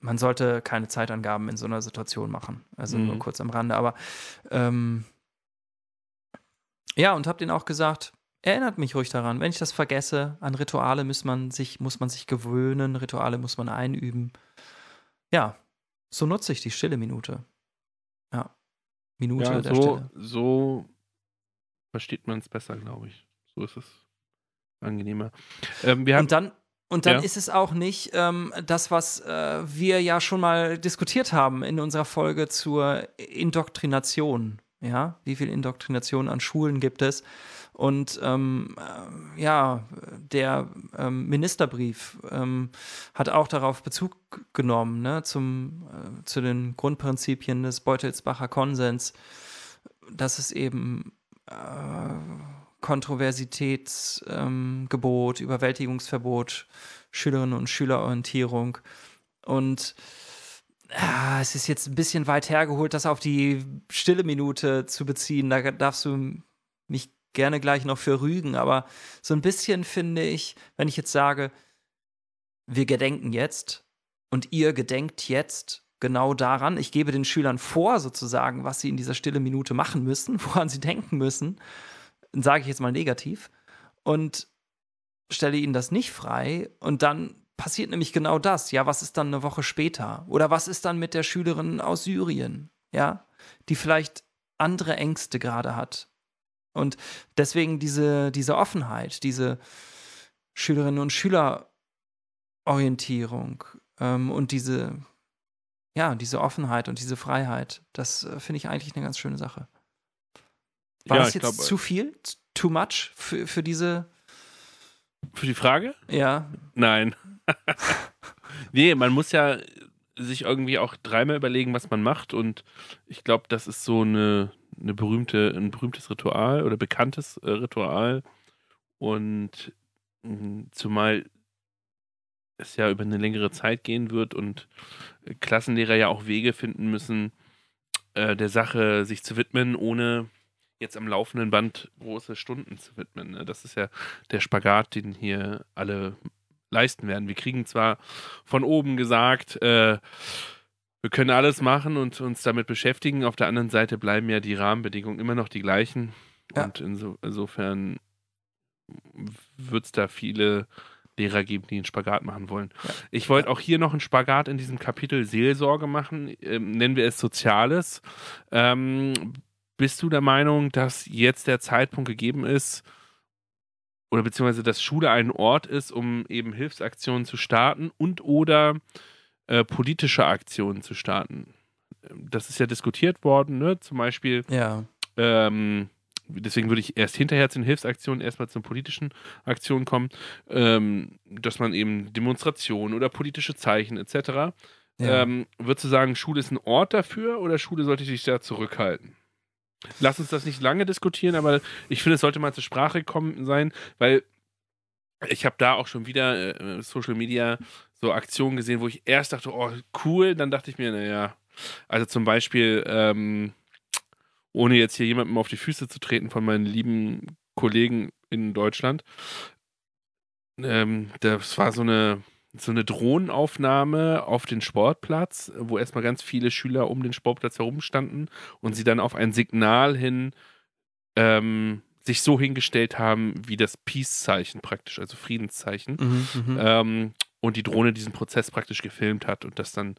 Man sollte keine Zeitangaben in so einer Situation machen. Also nur Mhm. kurz am Rande. Aber ähm, ja, und hab denen auch gesagt, erinnert mich ruhig daran, wenn ich das vergesse, an Rituale muss man sich, muss man sich gewöhnen, Rituale muss man einüben. Ja, so nutze ich die stille Minute. Ja. Minute ja der so, Stille. so versteht man es besser, glaube ich. So ist es angenehmer. Ähm, wir haben, Und dann, und dann Ja. ist es auch nicht ähm, das, was äh, wir ja schon mal diskutiert haben in unserer Folge zur Indoktrination. Ja, wie viel Indoktrination an Schulen gibt es? Und ähm, äh, ja, der ähm, Ministerbrief ähm, hat auch darauf Bezug genommen, ne, zum, äh, zu den Grundprinzipien des Beutelsbacher Konsens, dass es eben äh, Kontroversitätsgebot, ähm, Überwältigungsverbot, Schülerinnen und Schülerorientierung und ja, es ist jetzt ein bisschen weit hergeholt, das auf die stille Minute zu beziehen. Da darfst du mich gerne gleich noch für rügen, aber so ein bisschen finde ich, wenn ich jetzt sage, wir gedenken jetzt und ihr gedenkt jetzt genau daran. Ich gebe den Schülern vor, sozusagen, was sie in dieser stille Minute machen müssen, woran sie denken müssen. Sage ich jetzt mal negativ. Und stelle ihnen das nicht frei. Und dann passiert nämlich genau das. Ja, was ist dann eine Woche später? Oder was ist dann mit der Schülerin aus Syrien? Ja, die vielleicht andere Ängste gerade hat. Und deswegen diese, diese Offenheit, diese Schülerinnen und Schülerorientierung ähm, und diese, ja, diese Offenheit und diese Freiheit, das äh, finde ich eigentlich eine ganz schöne Sache. War Ja, das jetzt glaube- zu viel? Too much für, für diese, Für die Frage? ja, Nein. nee, man muss ja sich irgendwie auch dreimal überlegen, was man macht. Und ich glaube, das ist so eine, eine berühmte, ein berühmtes Ritual oder bekanntes äh, Ritual. Und mh, zumal es ja über eine längere Zeit gehen wird und äh, Klassenlehrer ja auch Wege finden müssen, äh, der Sache sich zu widmen, ohne jetzt am laufenden Band große Stunden zu widmen. Ne? Das ist ja der Spagat, den hier alle leisten werden. Wir kriegen zwar von oben gesagt, äh, wir können alles machen und uns damit beschäftigen. Auf der anderen Seite bleiben ja die Rahmenbedingungen immer noch die gleichen. Ja. Und inso, insofern wird es da viele Lehrer geben, die einen Spagat machen wollen. Ja. Ich wollte auch hier noch einen Spagat in diesem Kapitel Seelsorge machen. Ähm, nennen wir es Soziales. Ähm, bist du der Meinung, dass jetzt der Zeitpunkt gegeben ist, oder beziehungsweise dass Schule ein Ort ist, um eben Hilfsaktionen zu starten und oder äh, politische Aktionen zu starten? Das ist ja diskutiert worden, ne? Zum Beispiel ja, ähm, deswegen würde ich erst hinterher zu den Hilfsaktionen, erstmal zu politischen Aktionen kommen, ähm, dass man eben Demonstrationen oder politische Zeichen etc. ja. Ähm, würdest du sagen, Schule ist ein Ort dafür oder Schule sollte sich da zurückhalten? Lass uns das nicht lange diskutieren, aber ich finde, es sollte mal zur Sprache kommen sein, weil ich habe da auch schon wieder äh, Social Media so Aktionen gesehen, wo ich erst dachte, oh cool, dann dachte ich mir, naja, also zum Beispiel, ähm, ohne jetzt hier jemandem auf die Füße zu treten von meinen lieben Kollegen in Deutschland, ähm, das war so eine so eine Drohnenaufnahme auf den Sportplatz, wo erstmal ganz viele Schüler um den Sportplatz herumstanden und sie dann auf ein Signal hin ähm, sich so hingestellt haben, wie das Peace-Zeichen praktisch, also Friedenszeichen. Mhm, mhm. Ähm, und die Drohne diesen Prozess praktisch gefilmt hat und das dann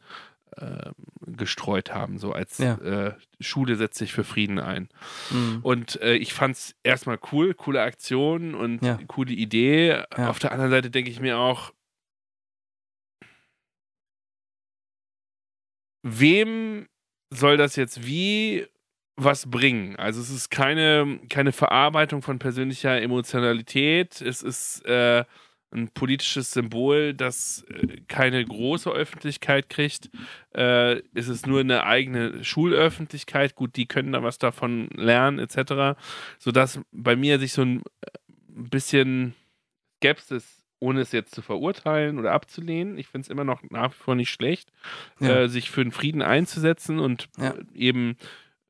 ähm, gestreut haben, so als Ja. äh, Schule setzt sich für Frieden ein. Mhm. Und äh, ich fand es erstmal cool, coole Aktion und Ja. coole Idee. Ja. Auf der anderen Seite denke ich mir auch, wem soll das jetzt wie was bringen? Also es ist keine, keine Verarbeitung von persönlicher Emotionalität. Es ist äh, ein politisches Symbol, das äh, keine große Öffentlichkeit kriegt. Äh, es ist nur eine eigene Schulöffentlichkeit. Gut, die können da was davon lernen, etc. Sodass bei mir sich so ein äh, bisschen Skepsis, ohne es jetzt zu verurteilen oder abzulehnen, ich finde es immer noch nach wie vor nicht schlecht, Ja. äh, sich für den Frieden einzusetzen und Ja. äh, eben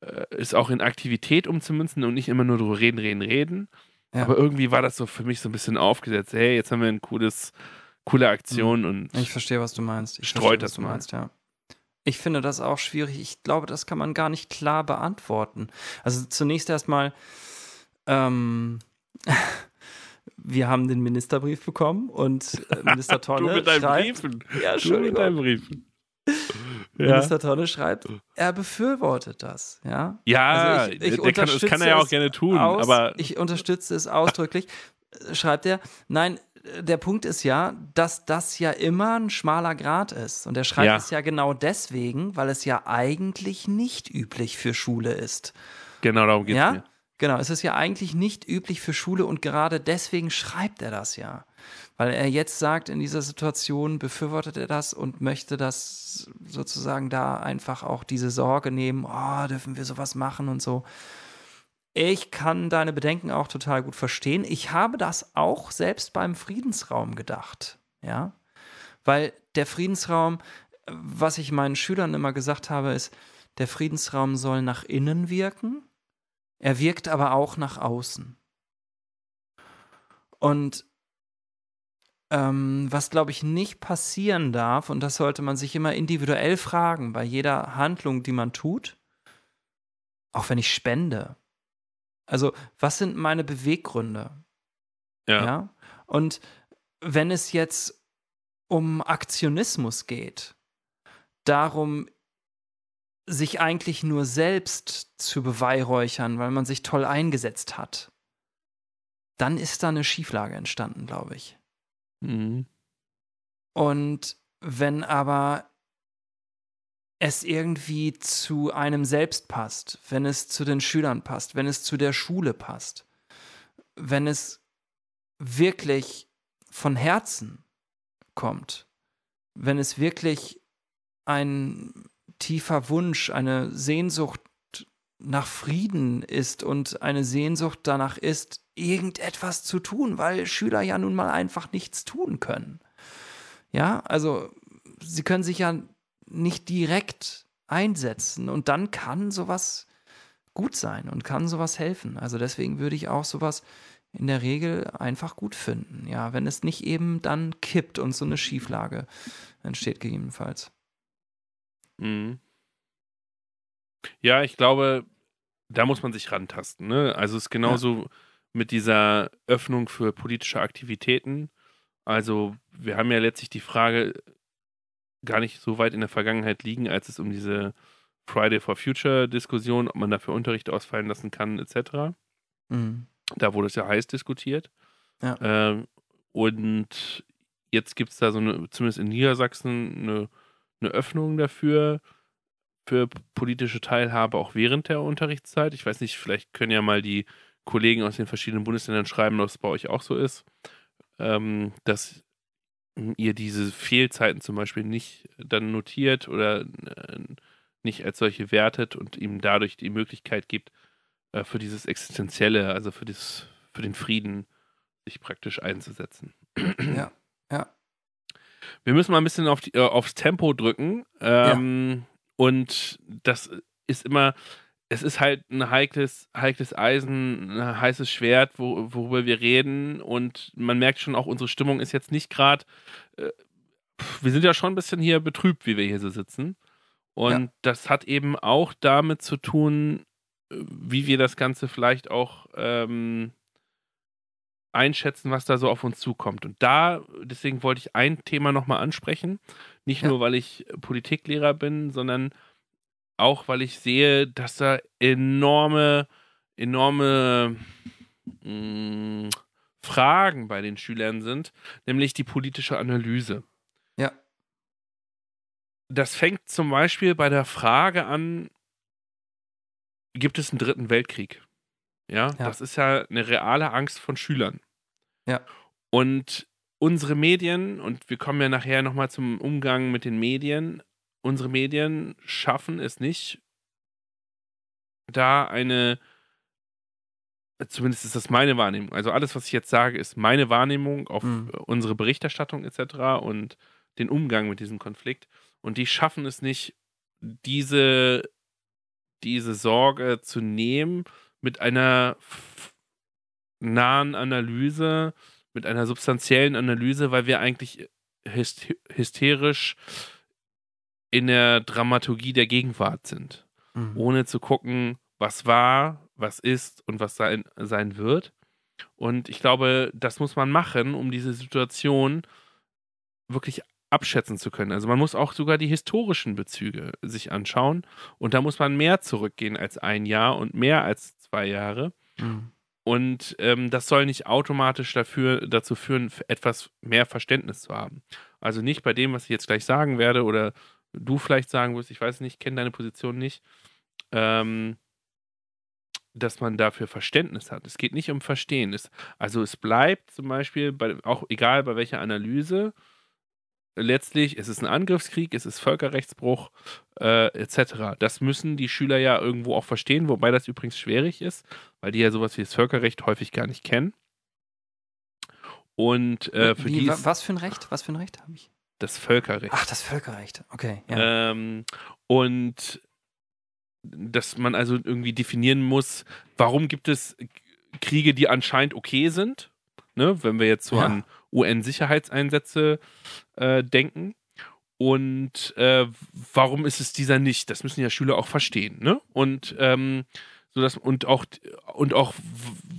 äh, es auch in Aktivität umzumünzen und nicht immer nur drüber reden, reden, reden. Ja. Aber irgendwie war das so für mich so ein bisschen aufgesetzt. Hey, jetzt haben wir ein cooles, coole Aktion und Ich verstehe, was du meinst. Ich Streut verstehe, das was du mal. meinst, ja. Ich finde das auch schwierig. Ich glaube, das kann man gar nicht klar beantworten. Also zunächst erstmal, ähm, wir haben den Ministerbrief bekommen und äh, Minister du Tonne mit deinen schreibt, Briefen. ja, Du mit deinen Briefen. Ja, Minister Tonne schreibt, er befürwortet das, ja. ja Also ich- ich kann, das kann er ja auch gerne tun, aus, aber ich unterstütze es ausdrücklich. Äh, Schreibt er, nein, der Punkt ist ja, dass das ja immer ein schmaler Grad ist. Und er schreibt Ja. es ja genau deswegen, weil es ja eigentlich nicht üblich für Schule ist. genau darum geht es ja? mir. Genau, es ist ja eigentlich nicht üblich für Schule und gerade deswegen schreibt er das ja. Weil er jetzt sagt, in dieser Situation befürwortet er das und möchte das sozusagen da einfach auch diese Sorge nehmen, oh, dürfen wir sowas machen und so. Ich kann deine Bedenken auch total gut verstehen. Ich habe das auch selbst beim Friedensraum gedacht, ja. Weil der Friedensraum, was ich meinen Schülern immer gesagt habe, ist, der Friedensraum soll nach innen wirken er wirkt aber auch nach außen. Und ähm, was, glaube ich, nicht passieren darf, und das sollte man sich immer individuell fragen, bei jeder Handlung, die man tut, auch wenn ich spende. Also, was sind meine Beweggründe? Ja. ja? Und wenn es jetzt um Aktionismus geht, darum, sich eigentlich nur selbst zu beweihräuchern, weil man sich toll eingesetzt hat, dann ist da eine Schieflage entstanden, glaube ich. Mhm. Und wenn aber es irgendwie zu einem selbst passt, wenn es zu den Schülern passt, wenn es zu der Schule passt, wenn es wirklich von Herzen kommt, wenn es wirklich ein tiefer Wunsch, eine Sehnsucht nach Frieden ist und eine Sehnsucht danach ist, irgendetwas zu tun, weil Schüler ja nun mal einfach nichts tun können. Ja, also sie können sich ja nicht direkt einsetzen und dann kann sowas gut sein und kann sowas helfen. Also deswegen würde ich auch sowas in der Regel einfach gut finden. Ja, wenn es nicht eben dann kippt und so eine Schieflage entsteht gegebenenfalls. Mhm. Ja, ich glaube, da muss man sich rantasten. Ne? Also es ist genauso ja. mit dieser Öffnung für politische Aktivitäten. Also wir haben ja letztlich die Frage gar nicht so weit in der Vergangenheit liegen, als es um diese Friday for Future Diskussion, ob man dafür Unterricht ausfallen lassen kann, etc. Mhm. Da wurde es ja heiß diskutiert. Ja. Ähm, und jetzt gibt es da so eine, zumindest in Niedersachsen, eine eine Öffnung dafür, für politische Teilhabe auch während der Unterrichtszeit. Ich weiß nicht, vielleicht können ja mal die Kollegen aus den verschiedenen Bundesländern schreiben, ob es bei euch auch so ist, ähm, dass ihr diese Fehlzeiten zum Beispiel nicht dann notiert oder äh, nicht als solche wertet und ihm dadurch die Möglichkeit gibt, äh, für dieses Existenzielle, also für, dieses, für den Frieden, sich praktisch einzusetzen. Ja, ja. Wir müssen mal ein bisschen auf die, äh, aufs Tempo drücken. Ähm, ja. Und das ist immer, es ist halt ein heikles, heikles Eisen, ein heißes Schwert, wo, worüber wir reden. Und man merkt schon auch, unsere Stimmung ist jetzt nicht gerade. Äh, wir sind ja schon ein bisschen hier betrübt, wie wir hier so sitzen. Und ja. das hat eben auch damit zu tun, wie wir das Ganze vielleicht auch ähm, einschätzen, was da so auf uns zukommt. Und da, deswegen wollte ich ein Thema nochmal ansprechen. Nicht ja. nur, weil ich Politiklehrer bin, sondern auch, weil ich sehe, dass da enorme, enorme mh, mm, Fragen bei den Schülern sind, nämlich die politische Analyse. Ja. Das fängt zum Beispiel bei der Frage an, gibt es einen dritten Weltkrieg? Ja, ja, das ist ja eine reale Angst von Schülern. Ja. Und unsere Medien, und wir kommen ja nachher nochmal zum Umgang mit den Medien, unsere Medien schaffen es nicht, da eine, zumindest ist das meine Wahrnehmung, also alles, was ich jetzt sage, ist meine Wahrnehmung auf mhm. unsere Berichterstattung etc. und den Umgang mit diesem Konflikt. Und die schaffen es nicht, diese, diese Sorge zu nehmen mit einer nahen Analyse, mit einer substanziellen Analyse, weil wir eigentlich hysterisch in der Dramaturgie der Gegenwart sind, mhm. ohne zu gucken, was war, was ist und was sein, sein wird. Und ich glaube, das muss man machen, um diese Situation wirklich abschätzen zu können. Also man muss auch sogar die historischen Bezüge sich anschauen und da muss man mehr zurückgehen als ein Jahr und mehr als zwei Jahre. Mhm. Und ähm, das soll nicht automatisch dafür, dazu führen, etwas mehr Verständnis zu haben. Also nicht bei dem, was ich jetzt gleich sagen werde oder du vielleicht sagen wirst, ich weiß nicht, kenne deine Position nicht, ähm, dass man dafür Verständnis hat. Es geht nicht um Verstehen. Es, also es bleibt zum Beispiel, bei, auch egal bei welcher Analyse, letztlich, es ist ein Angriffskrieg, es ist Völkerrechtsbruch äh, etc. Das müssen die Schüler ja irgendwo auch verstehen, wobei das übrigens schwierig ist, weil die ja sowas wie das Völkerrecht häufig gar nicht kennen. Und äh, für Wie, die was für ein Recht? Was für ein Recht habe ich? das Völkerrecht. Ach, das Völkerrecht. Okay. Ja. Ähm, und dass man also irgendwie definieren muss, warum gibt es Kriege, die anscheinend okay sind, ne? wenn wir jetzt so Ja. an UN-Sicherheitseinsätze äh, denken. Und äh, warum ist es dieser nicht? Das müssen ja Schüler auch verstehen, ne? Und ähm, so dass, und auch und auch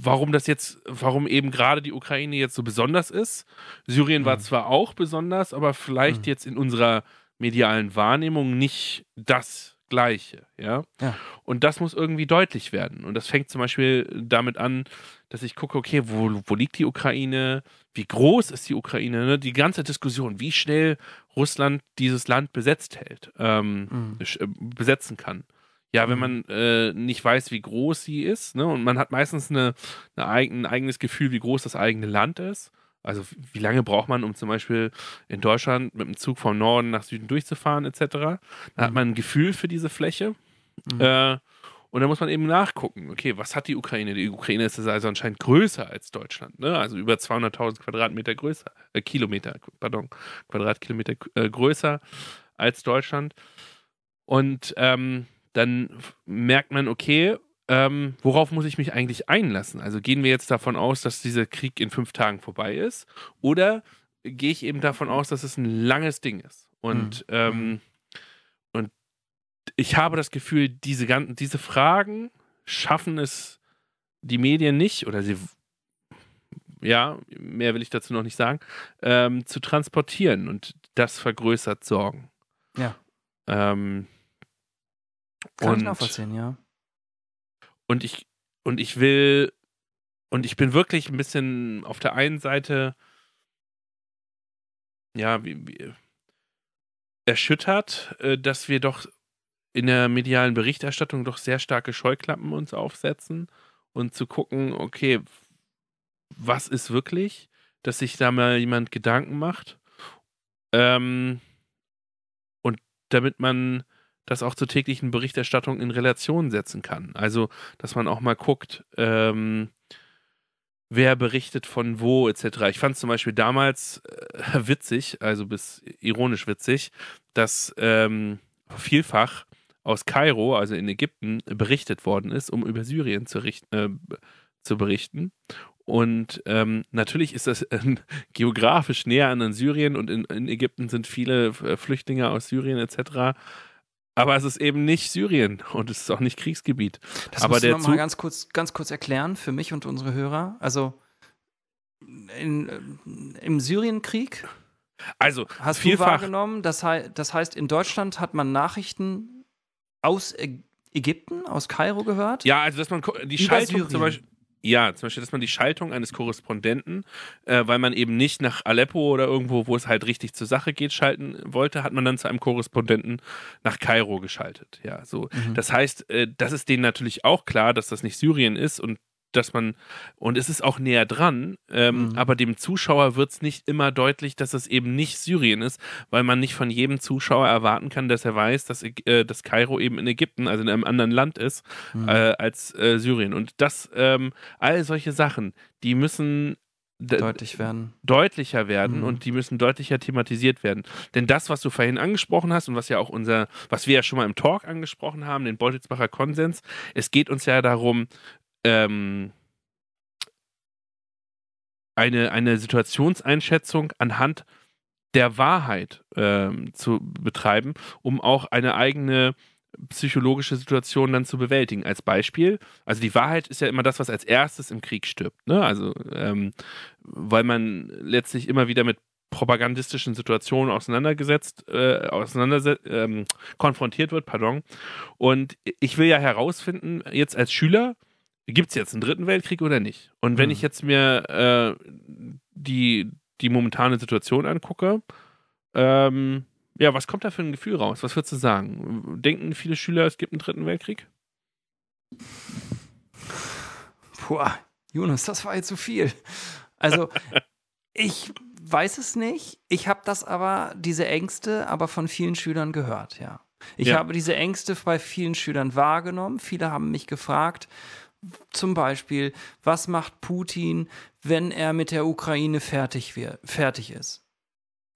warum das jetzt, warum eben gerade die Ukraine jetzt so besonders ist. Syrien war Mhm. zwar auch besonders, aber vielleicht Mhm. jetzt in unserer medialen Wahrnehmung nicht das Gleiche, ja. Ja. Und das muss irgendwie deutlich werden. Und das fängt zum Beispiel damit an, dass ich gucke, okay, wo, wo liegt die Ukraine? Wie groß ist die Ukraine? Ne? Die ganze Diskussion, wie schnell Russland dieses Land besetzt hält, ähm, Mhm. äh, besetzen kann. Ja, wenn man äh, nicht weiß, wie groß sie ist, ne, und man hat meistens eine, eine eigen, ein eigenes Gefühl, wie groß das eigene Land ist. Also wie lange braucht man, um zum Beispiel in Deutschland mit dem Zug vom Norden nach Süden durchzufahren, etc. Dann hat Mhm. man ein Gefühl für diese Fläche. Mhm. Äh, und da muss man eben nachgucken, okay, was hat die Ukraine? Die Ukraine ist also anscheinend größer als Deutschland, ne? Also über 200.000 Quadratmeter größer, äh, Kilometer, pardon, Quadratkilometer äh, größer als Deutschland. Und ähm, dann merkt man, okay, ähm, worauf muss ich mich eigentlich einlassen? Also gehen wir jetzt davon aus, dass dieser Krieg in fünf Tagen vorbei ist? Oder gehe ich eben davon aus, dass es ein langes Ding ist? Und, Mhm. ähm, und ich habe das Gefühl, diese, ganzen, diese Fragen schaffen es die Medien nicht, oder sie, ja, mehr will ich dazu noch nicht sagen, ähm, zu transportieren. Und das vergrößert Sorgen. Ja. Ähm, Kann ich nachvollziehen, ja. Und ich und ich will und ich bin wirklich ein bisschen auf der einen Seite ja wie, wie, erschüttert, äh, dass wir doch in der medialen Berichterstattung doch sehr starke Scheuklappen uns aufsetzen und zu gucken, okay, was ist wirklich, dass sich da mal jemand Gedanken macht. Ähm, und damit man das auch zur täglichen Berichterstattung in Relation setzen kann. Also, dass man auch mal guckt, ähm, wer berichtet von wo, etc. Ich fand es zum Beispiel damals äh, witzig, also bis ironisch witzig, dass ähm, vielfach aus Kairo, also in Ägypten, berichtet worden ist, um über Syrien zu, äh, zu berichten. Und ähm, natürlich ist das äh, geografisch näher an Syrien und in, in Ägypten sind viele äh, Flüchtlinge aus Syrien etc. Aber es ist eben nicht Syrien und es ist auch nicht Kriegsgebiet. Das Aber musst du noch mal ganz kurz, ganz kurz erklären für mich und unsere Hörer. Also in, ähm, im Syrienkrieg Also, hast du vielfach. wahrgenommen, das, hei das heißt, in Deutschland hat man Nachrichten aus Ägypten, aus Kairo gehört. Ja, also dass man die Schaltung zum Beispiel. Ja, zum Beispiel, dass man die Schaltung eines Korrespondenten, äh, weil man eben nicht nach Aleppo oder irgendwo, wo es halt richtig zur Sache geht, schalten wollte, hat man dann zu einem Korrespondenten nach Kairo geschaltet. Ja, so. Mhm. Das heißt, äh, das ist denen natürlich auch klar, dass das nicht Syrien ist und dass man, und es ist auch näher dran, ähm, Mhm. aber dem Zuschauer wird es nicht immer deutlich, dass es eben nicht Syrien ist, weil man nicht von jedem Zuschauer erwarten kann, dass er weiß, dass, äh, dass Kairo eben in Ägypten, also in einem anderen Land ist, Mhm. äh, als äh, Syrien. Und das, ähm, all solche Sachen, die müssen deutlich werden. deutlicher werden Mhm. und die müssen deutlicher thematisiert werden. Denn das, was du vorhin angesprochen hast und was ja auch unser, was wir ja schon mal im Talk angesprochen haben, den Beutelsbacher Konsens, es geht uns ja darum, ähm, eine, eine Situationseinschätzung anhand der Wahrheit ähm, zu betreiben, um auch eine eigene psychologische Situation dann zu bewältigen. Als Beispiel, also die Wahrheit ist ja immer das, was als erstes im Krieg stirbt. Ne? Also, ähm, weil man letztlich immer wieder mit propagandistischen Situationen auseinandergesetzt, äh, auseinanderse ähm, konfrontiert wird, pardon. Und ich will ja herausfinden, jetzt als Schüler, gibt es jetzt einen dritten Weltkrieg oder nicht? Und wenn Mhm. ich jetzt mir äh, die, die momentane Situation angucke, ähm, ja, was kommt da für ein Gefühl raus? Was würdest du sagen? Denken viele Schüler, es gibt einen dritten Weltkrieg? Puh, Jonas, das war jetzt zu viel. Also, ich weiß es nicht. Ich habe das aber, diese Ängste, aber von vielen Schülern gehört, ja. Ich ja. habe diese Ängste bei vielen Schülern wahrgenommen. Viele haben mich gefragt, zum Beispiel, was macht Putin, wenn er mit der Ukraine fertig, wird, fertig ist?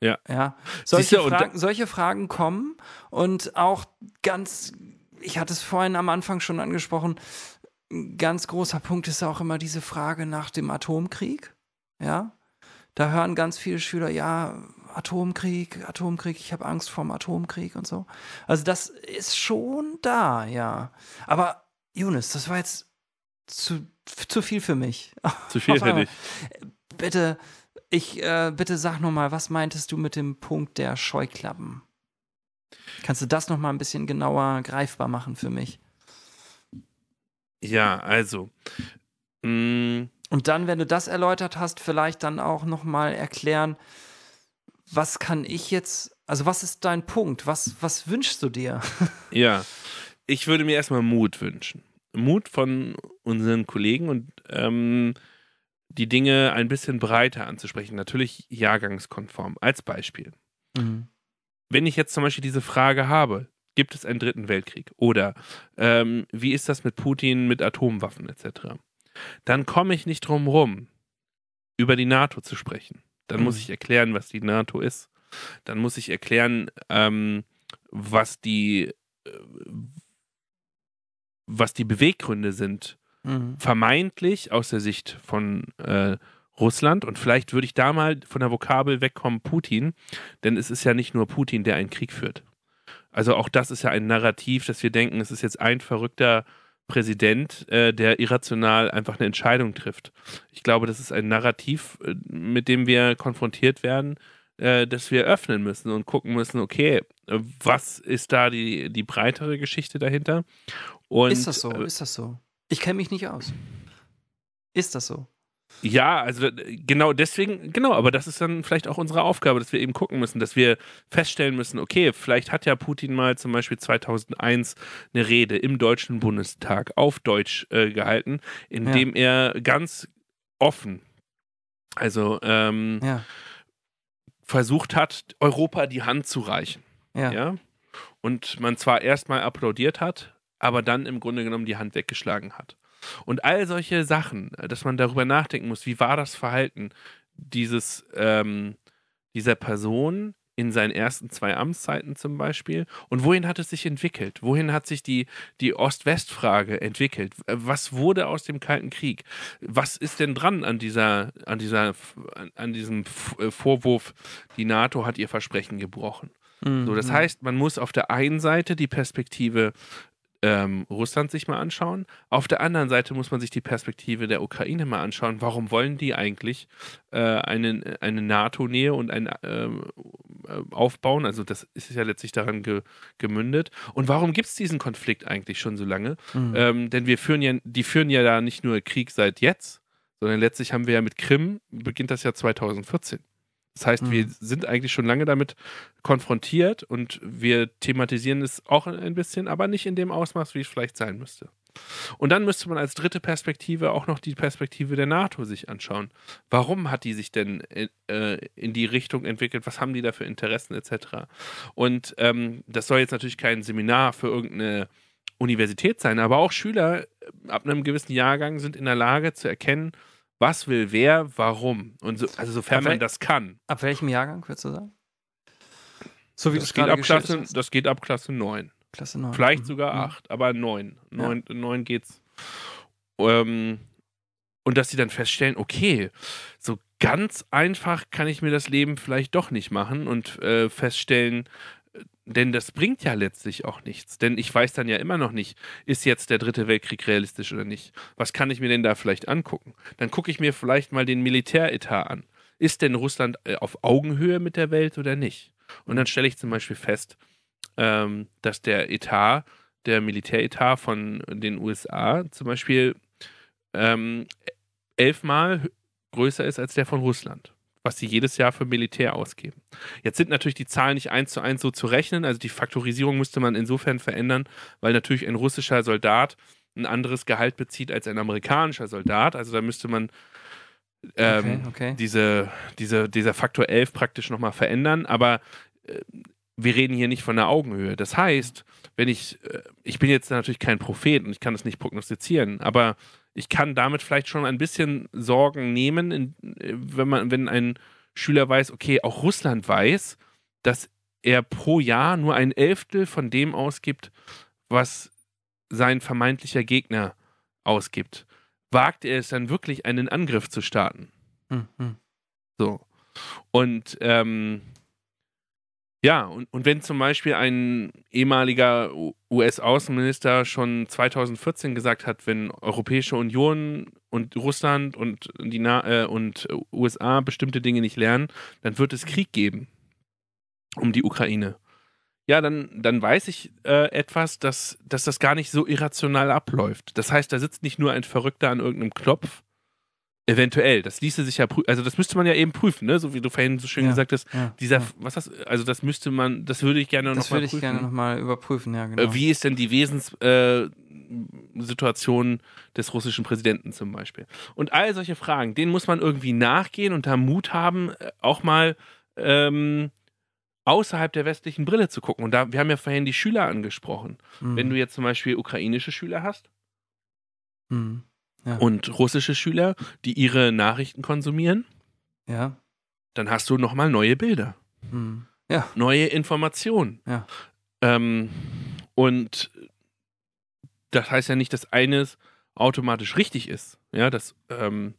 Ja. ja. Solche, Fragen, solche Fragen kommen und auch ganz, ich hatte es vorhin am Anfang schon angesprochen, ein ganz großer Punkt ist auch immer diese Frage nach dem Atomkrieg. Ja. Da hören ganz viele Schüler, ja, Atomkrieg, Atomkrieg, ich habe Angst vorm Atomkrieg und so. Also das ist schon da, ja. Aber Jonas, das war jetzt zu, zu viel für mich. Zu viel für dich. Bitte, ich, äh, bitte sag nochmal, was meintest du mit dem Punkt der Scheuklappen? Kannst du das nochmal ein bisschen genauer greifbar machen für mich? Ja, also. Mm, und dann, wenn du das erläutert hast, vielleicht dann auch nochmal erklären, was kann ich jetzt, also was ist dein Punkt? Was, was wünschst du dir? Ja, ich würde mir erstmal Mut wünschen. Mut von unseren Kollegen und ähm, die Dinge ein bisschen breiter anzusprechen. Natürlich jahrgangskonform. Als Beispiel. Mhm. Wenn ich jetzt zum Beispiel diese Frage habe, gibt es einen dritten Weltkrieg? Oder ähm, wie ist das mit Putin, mit Atomwaffen etc.? Dann komme ich nicht drum rum, über die NATO zu sprechen. Dann mhm. muss ich erklären, was die NATO ist. Dann muss ich erklären, ähm, was die äh, was die Beweggründe sind, mhm. vermeintlich aus der Sicht von äh, Russland. Und vielleicht würde ich da mal von der Vokabel wegkommen, Putin, denn es ist ja nicht nur Putin, der einen Krieg führt. Also auch das ist ja ein Narrativ, dass wir denken, es ist jetzt ein verrückter Präsident, äh, der irrational einfach eine Entscheidung trifft. Ich glaube, das ist ein Narrativ, äh, mit dem wir konfrontiert werden, äh, dass wir öffnen müssen und gucken müssen, okay, äh, was ist da die, die breitere Geschichte dahinter? Und, ist das so? Äh, ist das so? Ich kenne mich nicht aus. Ist das so? Ja, also genau deswegen, genau, aber das ist dann vielleicht auch unsere Aufgabe, dass wir eben gucken müssen, dass wir feststellen müssen, okay, vielleicht hat ja Putin mal zum Beispiel 2001 eine Rede im Deutschen Bundestag auf Deutsch äh, gehalten, in ja. dem er ganz offen, also ähm, ja. Versucht hat, Europa die Hand zu reichen. Ja. ja? Und man zwar erstmal applaudiert hat, aber dann im Grunde genommen die Hand weggeschlagen hat. Und all solche Sachen, dass man darüber nachdenken muss, wie war das Verhalten dieses, ähm, dieser Person in seinen ersten zwei Amtszeiten zum Beispiel und wohin hat es sich entwickelt? Wohin hat sich die, die Ost-West-Frage entwickelt? Was wurde aus dem Kalten Krieg? Was ist denn dran an dieser, an dieser, an diesem äh, Vorwurf, die NATO hat ihr Versprechen gebrochen? So, das mhm. heißt, man muss auf der einen Seite die Perspektive ähm, Russland sich mal anschauen. Auf der anderen Seite muss man sich die Perspektive der Ukraine mal anschauen. Warum wollen die eigentlich äh, eine, eine NATO-Nähe und ein ähm, äh, aufbauen? Also das ist ja letztlich daran ge gemündet. Und warum gibt es diesen Konflikt eigentlich schon so lange? Mhm. Ähm, denn wir führen ja, die führen ja da nicht nur Krieg seit jetzt, sondern letztlich haben wir ja mit Krim, beginnt das Jahr 2014. Das heißt, mhm. wir sind eigentlich schon lange damit konfrontiert und wir thematisieren es auch ein bisschen, aber nicht in dem Ausmaß, wie es vielleicht sein müsste. Und dann müsste man als dritte Perspektive auch noch die Perspektive der NATO sich anschauen. Warum hat die sich denn in, äh, in die Richtung entwickelt? Was haben die da für Interessen etc.? Und ähm, das soll jetzt natürlich kein Seminar für irgendeine Universität sein, aber auch Schüler äh, ab einem gewissen Jahrgang sind in der Lage zu erkennen, was will wer, warum. Und so, also sofern man das kann. Ab welchem Jahrgang würdest du sagen? So wie das, geht ab Klasse, das geht ab Klasse 9. Klasse 9. Vielleicht mhm. sogar 8, mhm. aber 9. 9, ja. 9 geht's. Ähm, und dass sie dann feststellen, okay, so ganz einfach kann ich mir das Leben vielleicht doch nicht machen und äh, feststellen, denn das bringt ja letztlich auch nichts. Denn ich weiß dann ja immer noch nicht, ist jetzt der dritte Weltkrieg realistisch oder nicht. Was kann ich mir denn da vielleicht angucken? Dann gucke ich mir vielleicht mal den Militäretat an. Ist denn Russland äh, auf Augenhöhe mit der Welt oder nicht? Und dann stelle ich zum Beispiel fest, ähm, dass der Etat, der Militäretat von den USA zum Beispiel ähm, elfmal größer ist als der von Russland was sie jedes Jahr für Militär ausgeben. Jetzt sind natürlich die Zahlen nicht eins zu eins so zu rechnen, also die Faktorisierung müsste man insofern verändern, weil natürlich ein russischer Soldat ein anderes Gehalt bezieht als ein amerikanischer Soldat. Also da müsste man ähm, Okay, okay. Diese, diese, dieser Faktor 11 praktisch nochmal verändern. Aber äh, wir reden hier nicht von der Augenhöhe. Das heißt, wenn ich, äh, ich bin jetzt natürlich kein Prophet und ich kann es nicht prognostizieren, aber ich kann damit vielleicht schon ein bisschen Sorgen nehmen, in, äh, wenn man, wenn ein Schüler weiß, okay, auch Russland weiß, dass er pro Jahr nur ein Elftel von dem ausgibt, was sein vermeintlicher Gegner ausgibt. Wagt er es dann wirklich, einen Angriff zu starten? Hm, hm. So. Und ähm, ja, und, und wenn zum Beispiel ein ehemaliger US-Außenminister schon 2014 gesagt hat, wenn Europäische Union und Russland und die Na äh, und USA bestimmte Dinge nicht lernen, dann wird es Krieg geben um die Ukraine. Ja, dann, dann weiß ich äh, etwas, dass, dass das gar nicht so irrational abläuft. Das heißt, da sitzt nicht nur ein Verrückter an irgendeinem Knopf, Eventuell, das ließe sich ja prüfen, also das müsste man ja eben prüfen, ne? So wie du vorhin so schön Ja, gesagt hast, Ja, dieser, ja. was das, also das müsste man, das würde ich gerne Das noch mal würde ich prüfen. gerne nochmal überprüfen, ja, genau. Äh, Wie ist denn die Wesenssituation äh, des russischen Präsidenten zum Beispiel? Und all solche Fragen, denen muss man irgendwie nachgehen und da Mut haben, äh, auch mal ähm, außerhalb der westlichen Brille zu gucken. Und da, wir haben ja vorhin die Schüler angesprochen. Hm, Wenn du jetzt zum Beispiel ukrainische Schüler hast und russische Schüler, die ihre Nachrichten konsumieren, Ja. dann hast du nochmal neue Bilder, Hm. Ja. neue Informationen. Ja. Ähm, und das heißt ja nicht, dass eines automatisch richtig ist. Ja, das, ähm,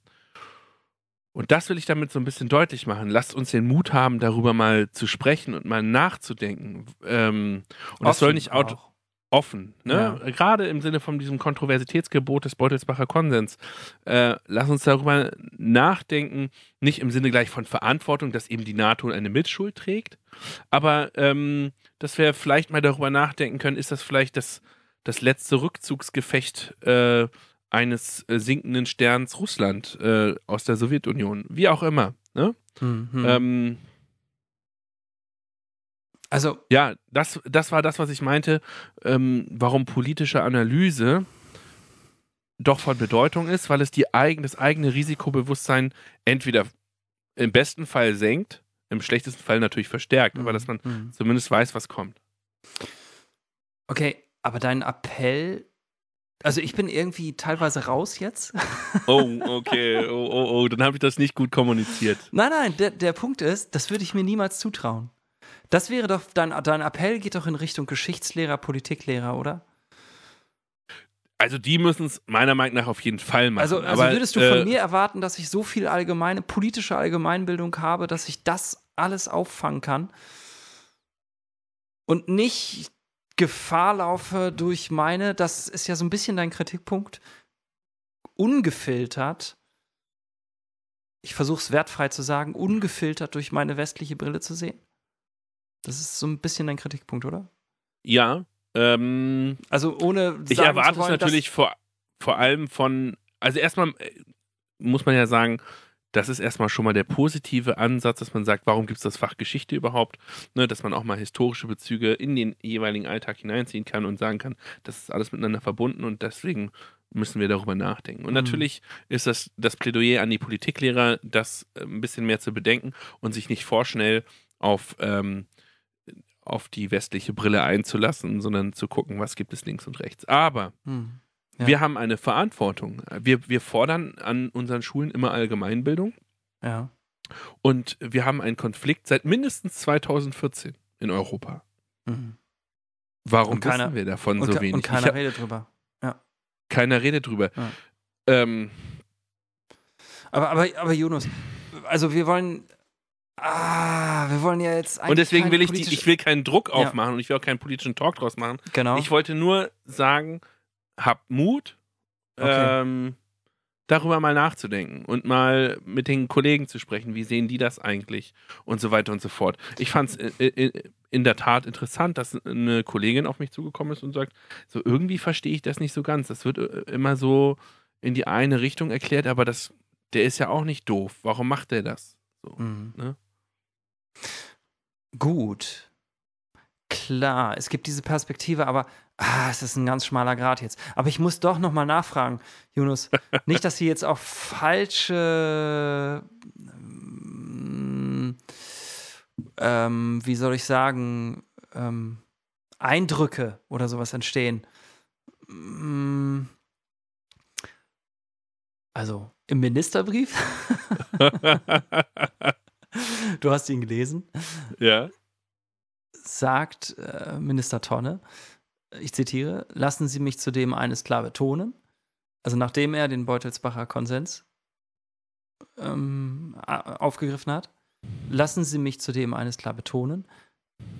und das will ich damit so ein bisschen deutlich machen. Lasst uns den Mut haben, darüber mal zu sprechen und mal nachzudenken. Ähm, und das soll Offen nicht auto auch. Offen, ne? Gerade im Sinne von diesem Kontroversitätsgebot des Beutelsbacher Konsens. Äh, lass uns darüber nachdenken, nicht im Sinne gleich von Verantwortung, dass eben die NATO eine Mitschuld trägt, aber ähm, dass wir vielleicht mal darüber nachdenken können, ist das vielleicht das, das letzte Rückzugsgefecht äh, eines äh, sinkenden Sterns Russland äh, aus der Sowjetunion, wie auch immer. Ne? Hm, hm. Ähm, also, Ja, das, das war das, was ich meinte, ähm, warum politische Analyse doch von Bedeutung ist, weil es die eigen, das eigene Risikobewusstsein entweder im besten Fall senkt, im schlechtesten Fall natürlich verstärkt, aber dass man hm. zumindest weiß, was kommt. Okay, aber dein Appell. Also ich bin irgendwie teilweise raus jetzt. Oh, okay, oh, oh, oh, dann habe ich das nicht gut kommuniziert. Nein, nein, der, der Punkt ist, das würde ich mir niemals zutrauen. Das wäre doch, dein, dein Appell geht doch in Richtung Geschichtslehrer, Politiklehrer, oder? Also die müssen es meiner Meinung nach auf jeden Fall machen. Also, also aber, würdest du äh, von mir erwarten, dass ich so viel allgemeine, politische Allgemeinbildung habe, dass ich das alles auffangen kann und nicht Gefahr laufe durch meine, das ist ja so ein bisschen dein Kritikpunkt, ungefiltert, ich versuche es wertfrei zu sagen, ungefiltert durch meine westliche Brille zu sehen? Das ist so ein bisschen dein Kritikpunkt, oder? Ja, ähm, Also ohne Ich sagen erwarte zu wollen, es natürlich vor, vor allem von, also erstmal äh, muss man ja sagen, das ist erstmal schon mal der positive Ansatz, dass man sagt, warum gibt es das Fach Geschichte überhaupt? Ne, dass man auch mal historische Bezüge in den jeweiligen Alltag hineinziehen kann und sagen kann, das ist alles miteinander verbunden und deswegen müssen wir darüber nachdenken. Und Mhm. natürlich ist das das Plädoyer an die Politiklehrer, das äh, ein bisschen mehr zu bedenken und sich nicht vorschnell auf, ähm, auf die westliche Brille einzulassen, sondern zu gucken, was gibt es links und rechts. Aber Hm. Ja. wir haben eine Verantwortung. Wir, wir fordern an unseren Schulen immer Allgemeinbildung Ja. und wir haben einen Konflikt seit mindestens 2014 in Europa. Mhm. Warum keiner- wissen wir davon Und, so wenig? und keiner hab- redet drüber. keiner redet drüber. Ja. Ähm, Aber, aber, aber Jonas, also wir wollen. Ah, wir wollen ja jetzt eigentlich. und deswegen will ich, die, ich will keinen Druck Ja. aufmachen und ich will auch keinen politischen Talk draus machen. Genau. Ich wollte nur sagen, habt Mut, Okay. ähm, darüber mal nachzudenken und mal mit den Kollegen zu sprechen, wie sehen die das eigentlich und so weiter und so fort. Ich fand es in, in der Tat interessant, dass eine Kollegin auf mich zugekommen ist und sagt, so irgendwie verstehe ich das nicht so ganz. Das wird äh, immer so in die eine Richtung erklärt, aber das, der ist ja auch nicht doof. Warum macht der das? So. Mhm. Ne? Gut. klar, es gibt diese Perspektive, aber ah, es ist ein ganz schmaler Grad jetzt. Aber ich muss doch nochmal nachfragen, Yunus. Nicht, dass sie jetzt auch falsche, ähm, ähm, wie soll ich sagen, ähm, Eindrücke oder sowas entstehen. Mm. Also im Ministerbrief. du hast ihn gelesen. Ja. Sagt äh, Minister Tonne, ich zitiere, lassen Sie mich zudem eines klar betonen. Also nachdem er den Beutelsbacher Konsens ähm, aufgegriffen hat, lassen Sie mich zudem eines klar betonen.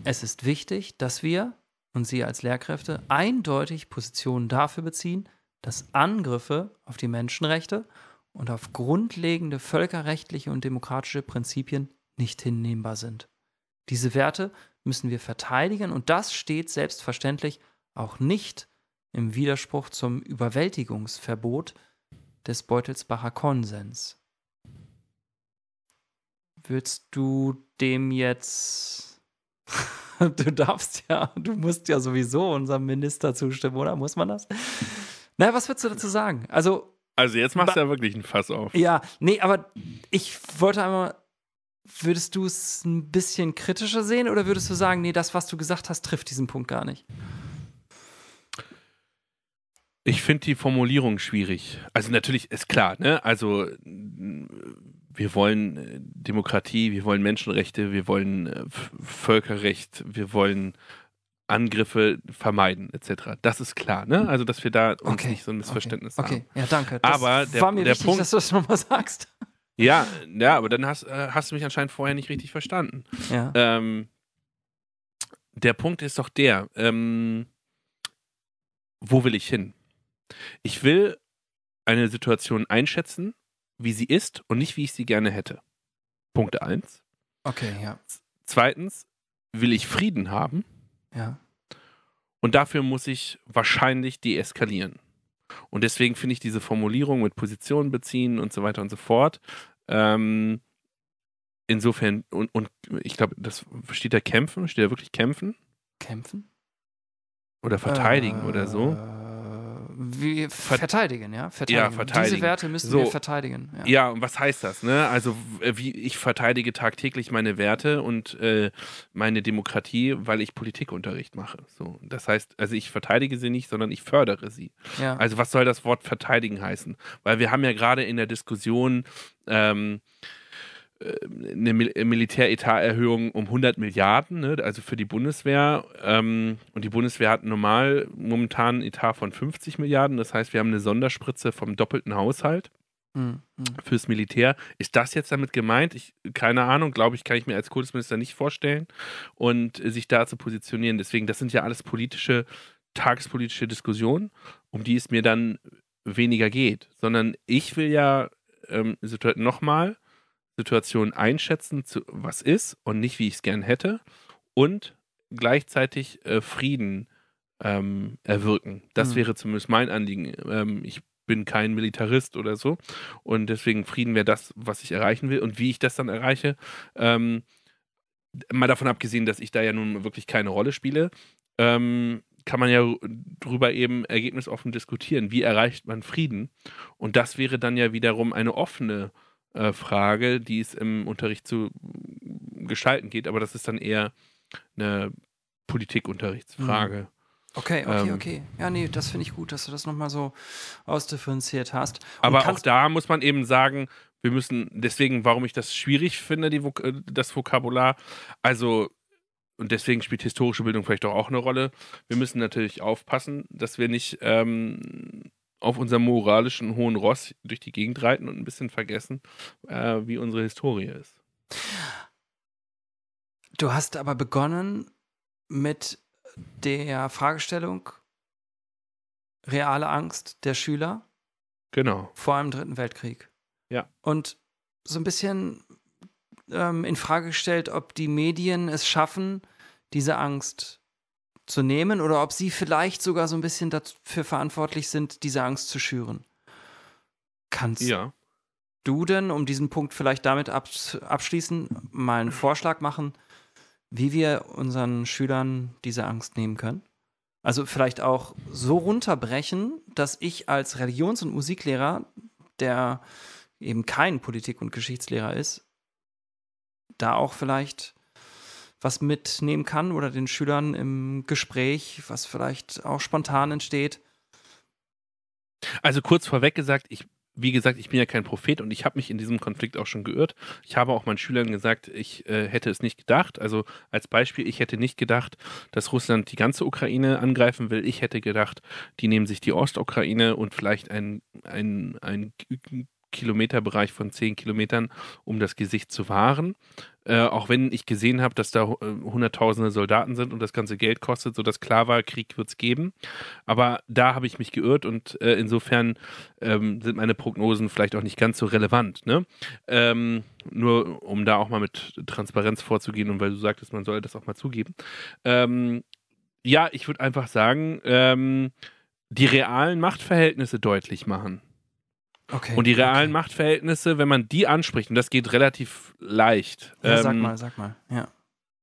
Es ist wichtig, dass wir und Sie als Lehrkräfte eindeutig Positionen dafür beziehen, dass Angriffe auf die Menschenrechte und auf grundlegende völkerrechtliche und demokratische Prinzipien nicht hinnehmbar sind. Diese Werte müssen wir verteidigen und das steht selbstverständlich auch nicht im Widerspruch zum Überwältigungsverbot des Beutelsbacher Konsens. Würdest du dem jetzt. du darfst ja, du musst ja sowieso unserem Minister zustimmen, oder? Muss man das? Na, was würdest du dazu sagen? Also. Also, jetzt machst du ja wirklich ein Fass auf. Ja, nee, aber ich wollte einmal. Würdest du es ein bisschen kritischer sehen oder würdest du sagen, nee, das, was du gesagt hast, trifft diesen Punkt gar nicht? Ich finde die Formulierung schwierig. Also natürlich ist klar, ne? Also wir wollen äh, Demokratie, wir wollen Menschenrechte, wir wollen äh, Völkerrecht, wir wollen Angriffe vermeiden, etc. Das ist klar, ne? Also, dass wir da uns okay. nicht so ein Missverständnis okay. haben. Okay, ja, danke. Das aber der, war mir der wichtig, Punkt, dass du das nochmal sagst. Ja, ja, aber dann hast, äh, hast du mich anscheinend vorher nicht richtig verstanden. Ja. Ähm, der Punkt ist doch der, ähm, wo will ich hin? Ich will eine Situation einschätzen, wie sie ist und nicht, wie ich sie gerne hätte. Punkt 1. Okay, ja. Zweitens will ich Frieden haben. Ja. Und dafür muss ich wahrscheinlich deeskalieren. Und deswegen finde ich diese Formulierung mit Positionen beziehen und so weiter und so fort. Ähm, insofern, und, und ich glaube, das steht da kämpfen, steht da wirklich kämpfen? Kämpfen? Oder verteidigen äh, oder so? Wie verteidigen, ja? Verteidigen. Ja, verteidigen. Diese Werte müssen so. wir verteidigen. Ja. ja. und was heißt das? Ne? Also, wie ich verteidige tagtäglich meine Werte und äh, meine Demokratie, weil ich Politikunterricht mache. So, das heißt, also ich verteidige sie nicht, sondern ich fördere sie. Ja. Also, was soll das Wort verteidigen heißen? Weil wir haben ja gerade in der Diskussion ähm, eine Militäretat-Erhöhung um 100 Milliarden, ne, also für die Bundeswehr. Ähm, und die Bundeswehr hat normal momentan einen Etat von 50 Milliarden. Das heißt, wir haben eine Sonderspritze vom doppelten Haushalt mhm. fürs Militär. Ist das jetzt damit gemeint? Ich, keine Ahnung, glaube ich, kann ich mir als Kultusminister nicht vorstellen. Und äh, sich da zu positionieren. Deswegen, das sind ja alles politische, tagespolitische Diskussionen, um die es mir dann weniger geht. Sondern ich will ja ähm, nochmal Situation einschätzen, zu, was ist und nicht, wie ich es gern hätte. Und gleichzeitig äh, Frieden ähm, erwirken. Das mhm. wäre zumindest mein Anliegen. Ähm, ich bin kein Militarist oder so. Und deswegen Frieden wäre das, was ich erreichen will. Und wie ich das dann erreiche, ähm, mal davon abgesehen, dass ich da ja nun wirklich keine Rolle spiele, ähm, kann man ja darüber eben ergebnisoffen diskutieren. Wie erreicht man Frieden? Und das wäre dann ja wiederum eine offene äh, Frage, die es im Unterricht zu gestalten geht, aber das ist dann eher eine Politikunterrichtsfrage. Mhm. Okay, okay, ähm, okay. Ja, nee, das finde ich gut, dass du das nochmal so ausdifferenziert hast. Und aber auch da muss man eben sagen, wir müssen, deswegen, warum ich das schwierig finde, die Vok das Vokabular, also, und deswegen spielt historische Bildung vielleicht auch eine Rolle. Wir müssen natürlich aufpassen, dass wir nicht ähm, auf unserem moralischen hohen Ross durch die Gegend reiten und ein bisschen vergessen, äh, wie unsere Historie ist. Du hast aber begonnen mit der Fragestellung reale Angst der Schüler. Genau. Vor einem Dritten Weltkrieg. Ja. Und so ein bisschen ähm, in Frage gestellt, ob die Medien es schaffen, diese Angst zu nehmen oder ob sie vielleicht sogar so ein bisschen dafür verantwortlich sind, diese Angst zu schüren. Kannst ja. du denn, um diesen Punkt vielleicht damit abschließen, mal einen Vorschlag machen, wie wir unseren Schülern diese Angst nehmen können? Also vielleicht auch so runterbrechen, dass ich als Religions- und Musiklehrer, der eben kein Politik- und Geschichtslehrer ist, da auch vielleicht was mitnehmen kann oder den Schülern im Gespräch, was vielleicht auch spontan entsteht. Also kurz vorweg gesagt, ich wie gesagt, ich bin ja kein Prophet und ich habe mich in diesem Konflikt auch schon geirrt. Ich habe auch meinen Schülern gesagt, ich äh, hätte es nicht gedacht. Also als Beispiel, ich hätte nicht gedacht, dass Russland die ganze Ukraine angreifen will. Ich hätte gedacht, die nehmen sich die Ostukraine und vielleicht ein, ein, ein Kilometerbereich von zehn Kilometern, um das Gesicht zu wahren. Äh, auch wenn ich gesehen habe, dass da äh, hunderttausende Soldaten sind und das ganze Geld kostet, sodass klar war, Krieg wird es geben. Aber da habe ich mich geirrt und äh, insofern ähm, sind meine Prognosen vielleicht auch nicht ganz so relevant. Ne? Ähm, nur um da auch mal mit Transparenz vorzugehen und weil du sagtest, man soll das auch mal zugeben. Ähm, ja, ich würde einfach sagen, ähm, die realen Machtverhältnisse deutlich machen. Okay, und die realen okay. Machtverhältnisse, wenn man die anspricht, und das geht relativ leicht. Ja, ähm, sag mal, sag mal, ja.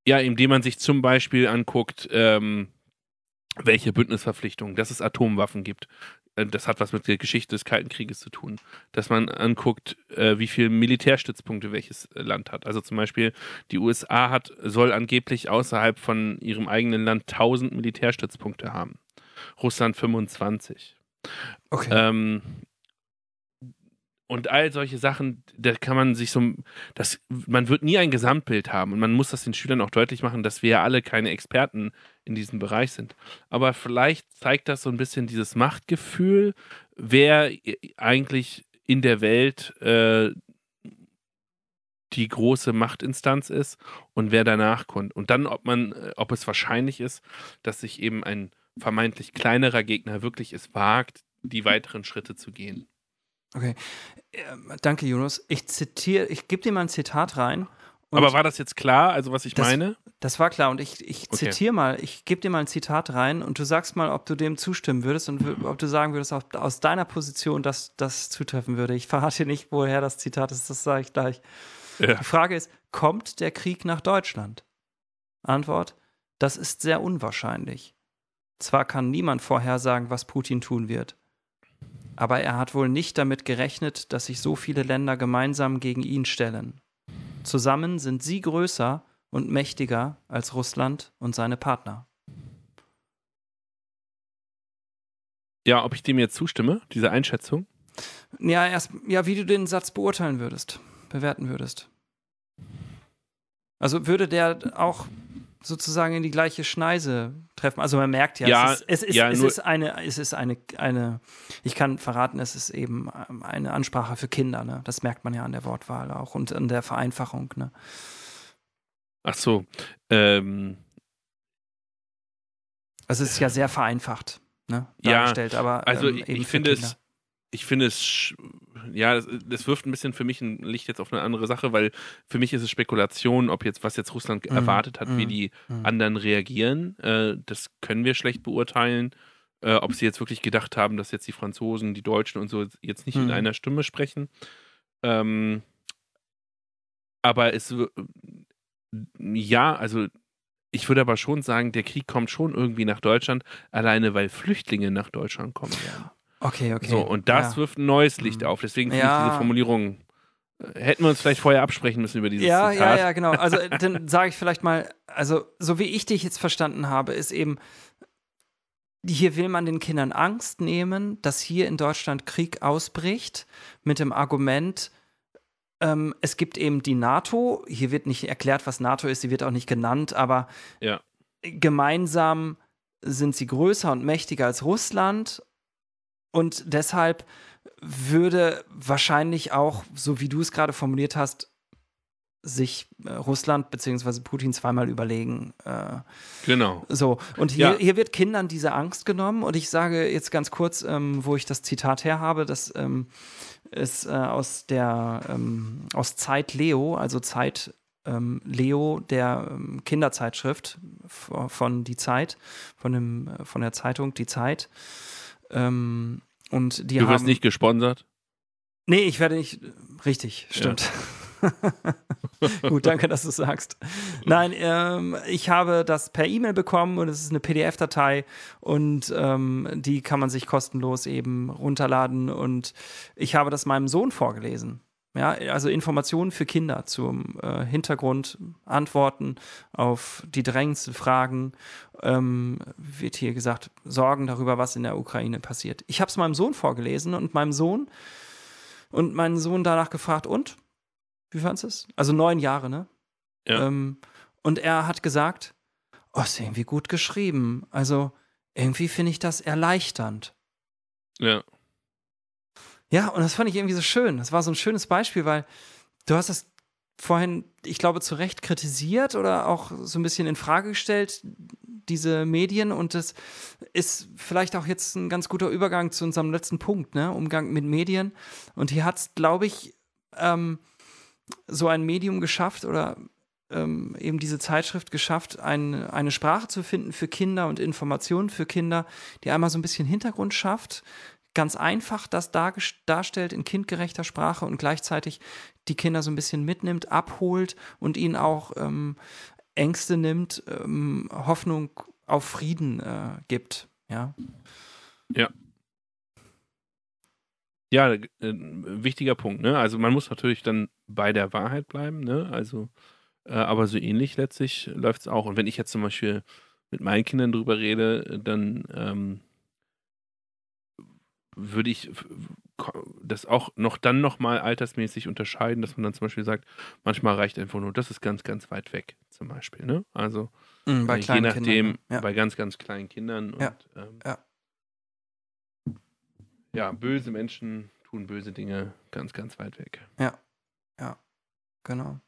Ja, indem man sich zum Beispiel anguckt, ähm, welche Bündnisverpflichtungen, dass es Atomwaffen gibt. Äh, das hat was mit der Geschichte des Kalten Krieges zu tun. Dass man anguckt, äh, wie viele Militärstützpunkte welches äh, Land hat. Also zum Beispiel die USA hat, soll angeblich außerhalb von ihrem eigenen Land 1000 Militärstützpunkte haben. Russland 25. Okay. Ähm, und all solche Sachen, da kann man sich so, das, man wird nie ein Gesamtbild haben und man muss das den Schülern auch deutlich machen, dass wir ja alle keine Experten in diesem Bereich sind. Aber vielleicht zeigt das so ein bisschen dieses Machtgefühl, wer eigentlich in der Welt äh, die große Machtinstanz ist und wer danach kommt. Und dann, ob man, ob es wahrscheinlich ist, dass sich eben ein vermeintlich kleinerer Gegner wirklich es wagt, die weiteren Schritte zu gehen. Okay. Ähm, danke, Jonas. Ich zitiere, ich gebe dir mal ein Zitat rein. Aber war das jetzt klar, also was ich das, meine? Das war klar und ich, ich okay. zitiere mal, ich gebe dir mal ein Zitat rein und du sagst mal, ob du dem zustimmen würdest und ob du sagen würdest, ob aus deiner Position das, das zutreffen würde. Ich verrate nicht, woher das Zitat ist, das sage ich gleich. Ja. Die Frage ist, kommt der Krieg nach Deutschland? Antwort, das ist sehr unwahrscheinlich. Zwar kann niemand vorhersagen, was Putin tun wird. Aber er hat wohl nicht damit gerechnet, dass sich so viele Länder gemeinsam gegen ihn stellen. Zusammen sind sie größer und mächtiger als Russland und seine Partner. Ja, ob ich dem jetzt zustimme, diese Einschätzung? Ja, erst, ja, wie du den Satz beurteilen würdest, bewerten würdest. Also würde der auch sozusagen in die gleiche Schneise treffen. Also man merkt ja, ja es, ist, es, ist, ja, es ist eine, es ist eine, eine, ich kann verraten, es ist eben eine Ansprache für Kinder. Ne? Das merkt man ja an der Wortwahl auch und an der Vereinfachung. Ne? Ach so. Ähm. Also es ist ja sehr vereinfacht ne, dargestellt, ja, aber also ähm, ich finde es ich finde es, ja, das, das, wirft ein bisschen für mich ein Licht jetzt auf eine andere Sache, weil für mich ist es Spekulation, ob jetzt, was jetzt Russland mm, erwartet hat, mm, wie die mm. anderen reagieren. Äh, das können wir schlecht beurteilen. Äh, ob sie jetzt wirklich gedacht haben, dass jetzt die Franzosen, die Deutschen und so jetzt nicht in mhm. einer Stimme sprechen. Ähm, aber es, ja, also ich würde aber schon sagen, der Krieg kommt schon irgendwie nach Deutschland, alleine weil Flüchtlinge nach Deutschland kommen werden. Okay, okay. So, und das ja. wirft ein neues Licht mhm. auf. Deswegen finde ja. ich diese Formulierung. Äh, hätten wir uns vielleicht vorher absprechen müssen über dieses ja, Zitat. Ja, ja, genau. Also dann sage ich vielleicht mal, also so wie ich dich jetzt verstanden habe, ist eben, hier will man den Kindern Angst nehmen, dass hier in Deutschland Krieg ausbricht, mit dem Argument, ähm, es gibt eben die NATO. Hier wird nicht erklärt, was NATO ist, sie wird auch nicht genannt, aber ja. gemeinsam sind sie größer und mächtiger als Russland und deshalb würde wahrscheinlich auch, so wie du es gerade formuliert hast, sich äh, Russland bzw. Putin zweimal überlegen. Äh, genau. So, und hier, ja. hier wird Kindern diese Angst genommen. Und ich sage jetzt ganz kurz, ähm, wo ich das Zitat her habe, das ähm, ist äh, aus der ähm, aus Zeit Leo, also Zeit ähm, Leo der ähm, Kinderzeitschrift von Die Zeit, von, dem, äh, von der Zeitung Die Zeit. Ähm, und die du wirst nicht gesponsert? Nee, ich werde nicht. Richtig, stimmt. Gut, danke, dass du es sagst. Nein, ähm, ich habe das per E-Mail bekommen und es ist eine PDF-Datei und ähm, die kann man sich kostenlos eben runterladen und ich habe das meinem Sohn vorgelesen. Ja, also Informationen für Kinder zum äh, Hintergrund, Antworten auf die drängendsten Fragen, ähm, wird hier gesagt, Sorgen darüber, was in der Ukraine passiert. Ich habe es meinem Sohn vorgelesen und meinem Sohn und meinen Sohn danach gefragt, und? Wie fandest du es? Also neun Jahre, ne? Ja. Ähm, und er hat gesagt, oh, ist irgendwie gut geschrieben. Also irgendwie finde ich das erleichternd. Ja. Ja, und das fand ich irgendwie so schön. Das war so ein schönes Beispiel, weil du hast das vorhin, ich glaube, zu Recht kritisiert oder auch so ein bisschen in Frage gestellt, diese Medien. Und das ist vielleicht auch jetzt ein ganz guter Übergang zu unserem letzten Punkt, ne? Umgang mit Medien. Und hier hat es, glaube ich, ähm, so ein Medium geschafft oder ähm, eben diese Zeitschrift geschafft, ein, eine Sprache zu finden für Kinder und Informationen für Kinder, die einmal so ein bisschen Hintergrund schafft, ganz einfach das darstellt in kindgerechter Sprache und gleichzeitig die Kinder so ein bisschen mitnimmt, abholt und ihnen auch ähm, Ängste nimmt, ähm, Hoffnung auf Frieden äh, gibt. Ja. Ja. Ja, äh, wichtiger Punkt. Ne? Also man muss natürlich dann bei der Wahrheit bleiben. Ne? Also, äh, aber so ähnlich letztlich läuft es auch. Und wenn ich jetzt zum Beispiel mit meinen Kindern drüber rede, dann ähm, würde ich das auch noch dann nochmal altersmäßig unterscheiden, dass man dann zum Beispiel sagt, manchmal reicht einfach nur, das ist ganz, ganz weit weg, zum Beispiel. Ne? Also mhm, bei je nachdem, Kindern, ja. bei ganz, ganz kleinen Kindern. Ja. Und, ähm, ja ja, böse Menschen tun böse Dinge ganz, ganz weit weg. Ja, ja, genau.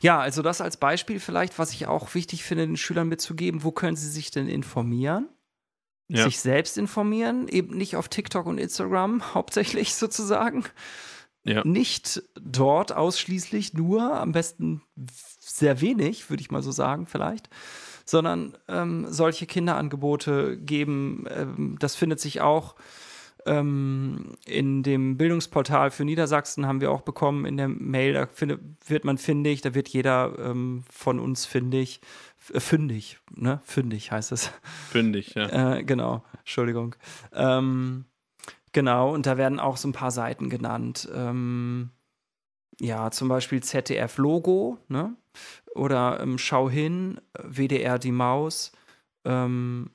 Ja, also das als Beispiel vielleicht, was ich auch wichtig finde, den Schülern mitzugeben, wo können sie sich denn informieren? Ja. Sich selbst informieren, eben nicht auf TikTok und Instagram hauptsächlich sozusagen. Ja. Nicht dort ausschließlich nur, am besten sehr wenig, würde ich mal so sagen, vielleicht, sondern ähm, solche Kinderangebote geben. Ähm, das findet sich auch ähm, in dem Bildungsportal für Niedersachsen haben wir auch bekommen in der Mail, da finde, wird man findig, da wird jeder ähm, von uns findig. Äh, fündig, ne? Fündig heißt es. Fündig, ja. Äh, genau, Entschuldigung. Ähm, genau, und da werden auch so ein paar Seiten genannt. Ähm, ja, zum Beispiel ZDF-Logo, ne? Oder ähm, Schau hin, WDR die Maus ähm,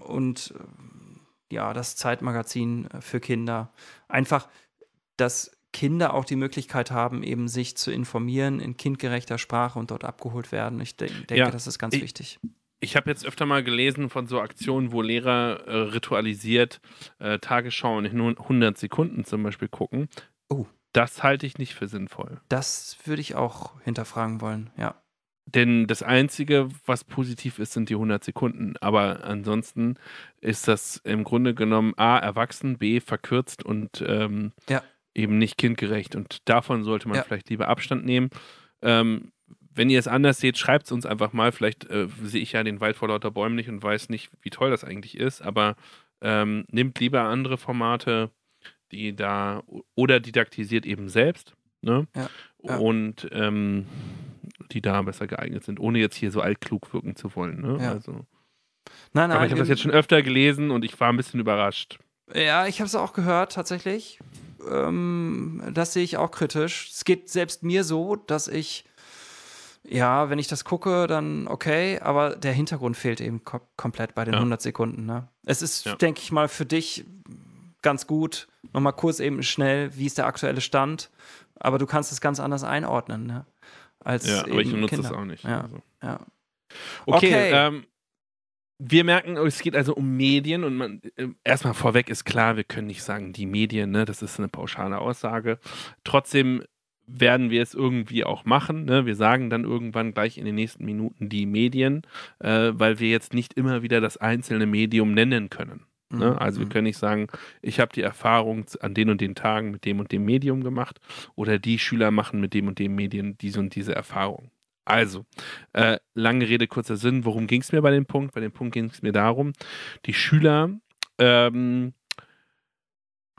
und ja, das Zeitmagazin äh, für Kinder. Einfach, dass Kinder auch die Möglichkeit haben, eben sich zu informieren in kindgerechter Sprache und dort abgeholt werden. Ich de denke, ja, das ist ganz ich, wichtig. Ich habe jetzt öfter mal gelesen von so Aktionen, wo Lehrer äh, ritualisiert äh, Tagesschau in 100 Sekunden zum Beispiel gucken. Oh. Das halte ich nicht für sinnvoll. Das würde ich auch hinterfragen wollen, ja. Denn das Einzige, was positiv ist, sind die 100 Sekunden. Aber ansonsten ist das im Grunde genommen A, erwachsen, B, verkürzt und ähm, ja. eben nicht kindgerecht. Und davon sollte man ja. vielleicht lieber Abstand nehmen. Ähm, wenn ihr es anders seht, schreibt es uns einfach mal. Vielleicht äh, sehe ich ja den Wald vor lauter Bäumen nicht und weiß nicht, wie toll das eigentlich ist. Aber ähm, nehmt lieber andere Formate, die da oder didaktisiert eben selbst. Ne? Ja. Und ähm, die da besser geeignet sind, ohne jetzt hier so altklug wirken zu wollen. Ne? Ja. Also. Nein, nein, Aber ich habe das jetzt schon öfter gelesen und ich war ein bisschen überrascht. Ja, ich habe es auch gehört, tatsächlich. Ähm, das sehe ich auch kritisch. Es geht selbst mir so, dass ich, ja, wenn ich das gucke, dann okay, aber der Hintergrund fehlt eben kom komplett bei den ja. 100 Sekunden. Ne? Es ist, ja. denke ich mal, für dich ganz gut, nochmal kurz eben schnell, wie ist der aktuelle Stand, aber du kannst es ganz anders einordnen. Ne? als Ja, aber ich benutze es auch nicht. Ja, also. ja. Okay, okay. Ähm, wir merken, es geht also um Medien und man, äh, erstmal vorweg ist klar, wir können nicht sagen, die Medien, ne, das ist eine pauschale Aussage. Trotzdem werden wir es irgendwie auch machen. Ne? Wir sagen dann irgendwann gleich in den nächsten Minuten die Medien, äh, weil wir jetzt nicht immer wieder das einzelne Medium nennen können. Ne? Mhm. Also wir mhm. können nicht sagen, ich habe die Erfahrung an den und den Tagen mit dem und dem Medium gemacht oder die Schüler machen mit dem und dem Medien diese und diese Erfahrung. Also, äh, lange Rede, kurzer Sinn, worum ging es mir bei dem Punkt? Bei dem Punkt ging es mir darum, die Schüler ähm,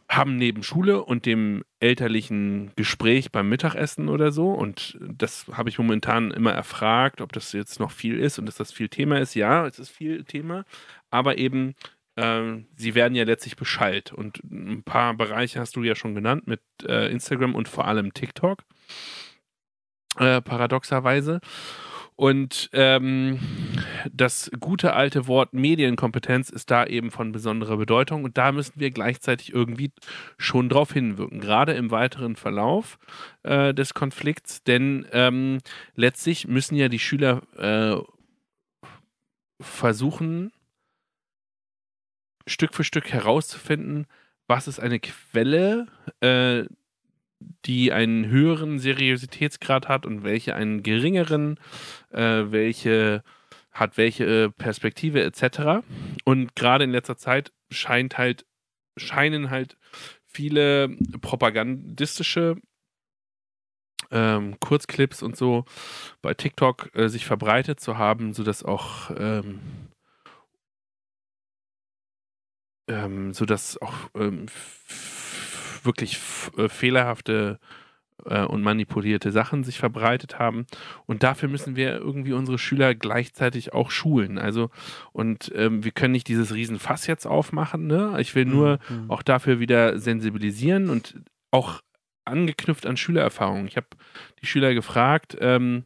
haben neben Schule und dem elterlichen Gespräch beim Mittagessen oder so, und das habe ich momentan immer erfragt, ob das jetzt noch viel ist und dass das viel Thema ist. Ja, es ist viel Thema, aber eben äh, sie werden ja letztlich beschallt. Und ein paar Bereiche hast du ja schon genannt mit äh, Instagram und vor allem TikTok, äh, paradoxerweise. Und ähm, das gute alte Wort Medienkompetenz ist da eben von besonderer Bedeutung und da müssen wir gleichzeitig irgendwie schon drauf hinwirken, gerade im weiteren Verlauf äh, des Konflikts, denn ähm, letztlich müssen ja die Schüler äh, versuchen, Stück für Stück herauszufinden, was ist eine Quelle, äh, die einen höheren Seriositätsgrad hat und welche einen geringeren, äh, welche hat welche äh, Perspektive etc. Und gerade in letzter Zeit scheint halt, scheinen halt viele propagandistische ähm, Kurzclips und so bei TikTok äh, sich verbreitet zu haben, sodass auch ähm, ähm, sodass auch ähm, wirklich äh, fehlerhafte äh, und manipulierte Sachen sich verbreitet haben. Und dafür müssen wir irgendwie unsere Schüler gleichzeitig auch schulen. Also, und ähm, wir können nicht dieses Riesenfass jetzt aufmachen. Ne? Ich will nur mhm. auch dafür wieder sensibilisieren und auch angeknüpft an Schülererfahrungen. Ich habe die Schüler gefragt, ähm,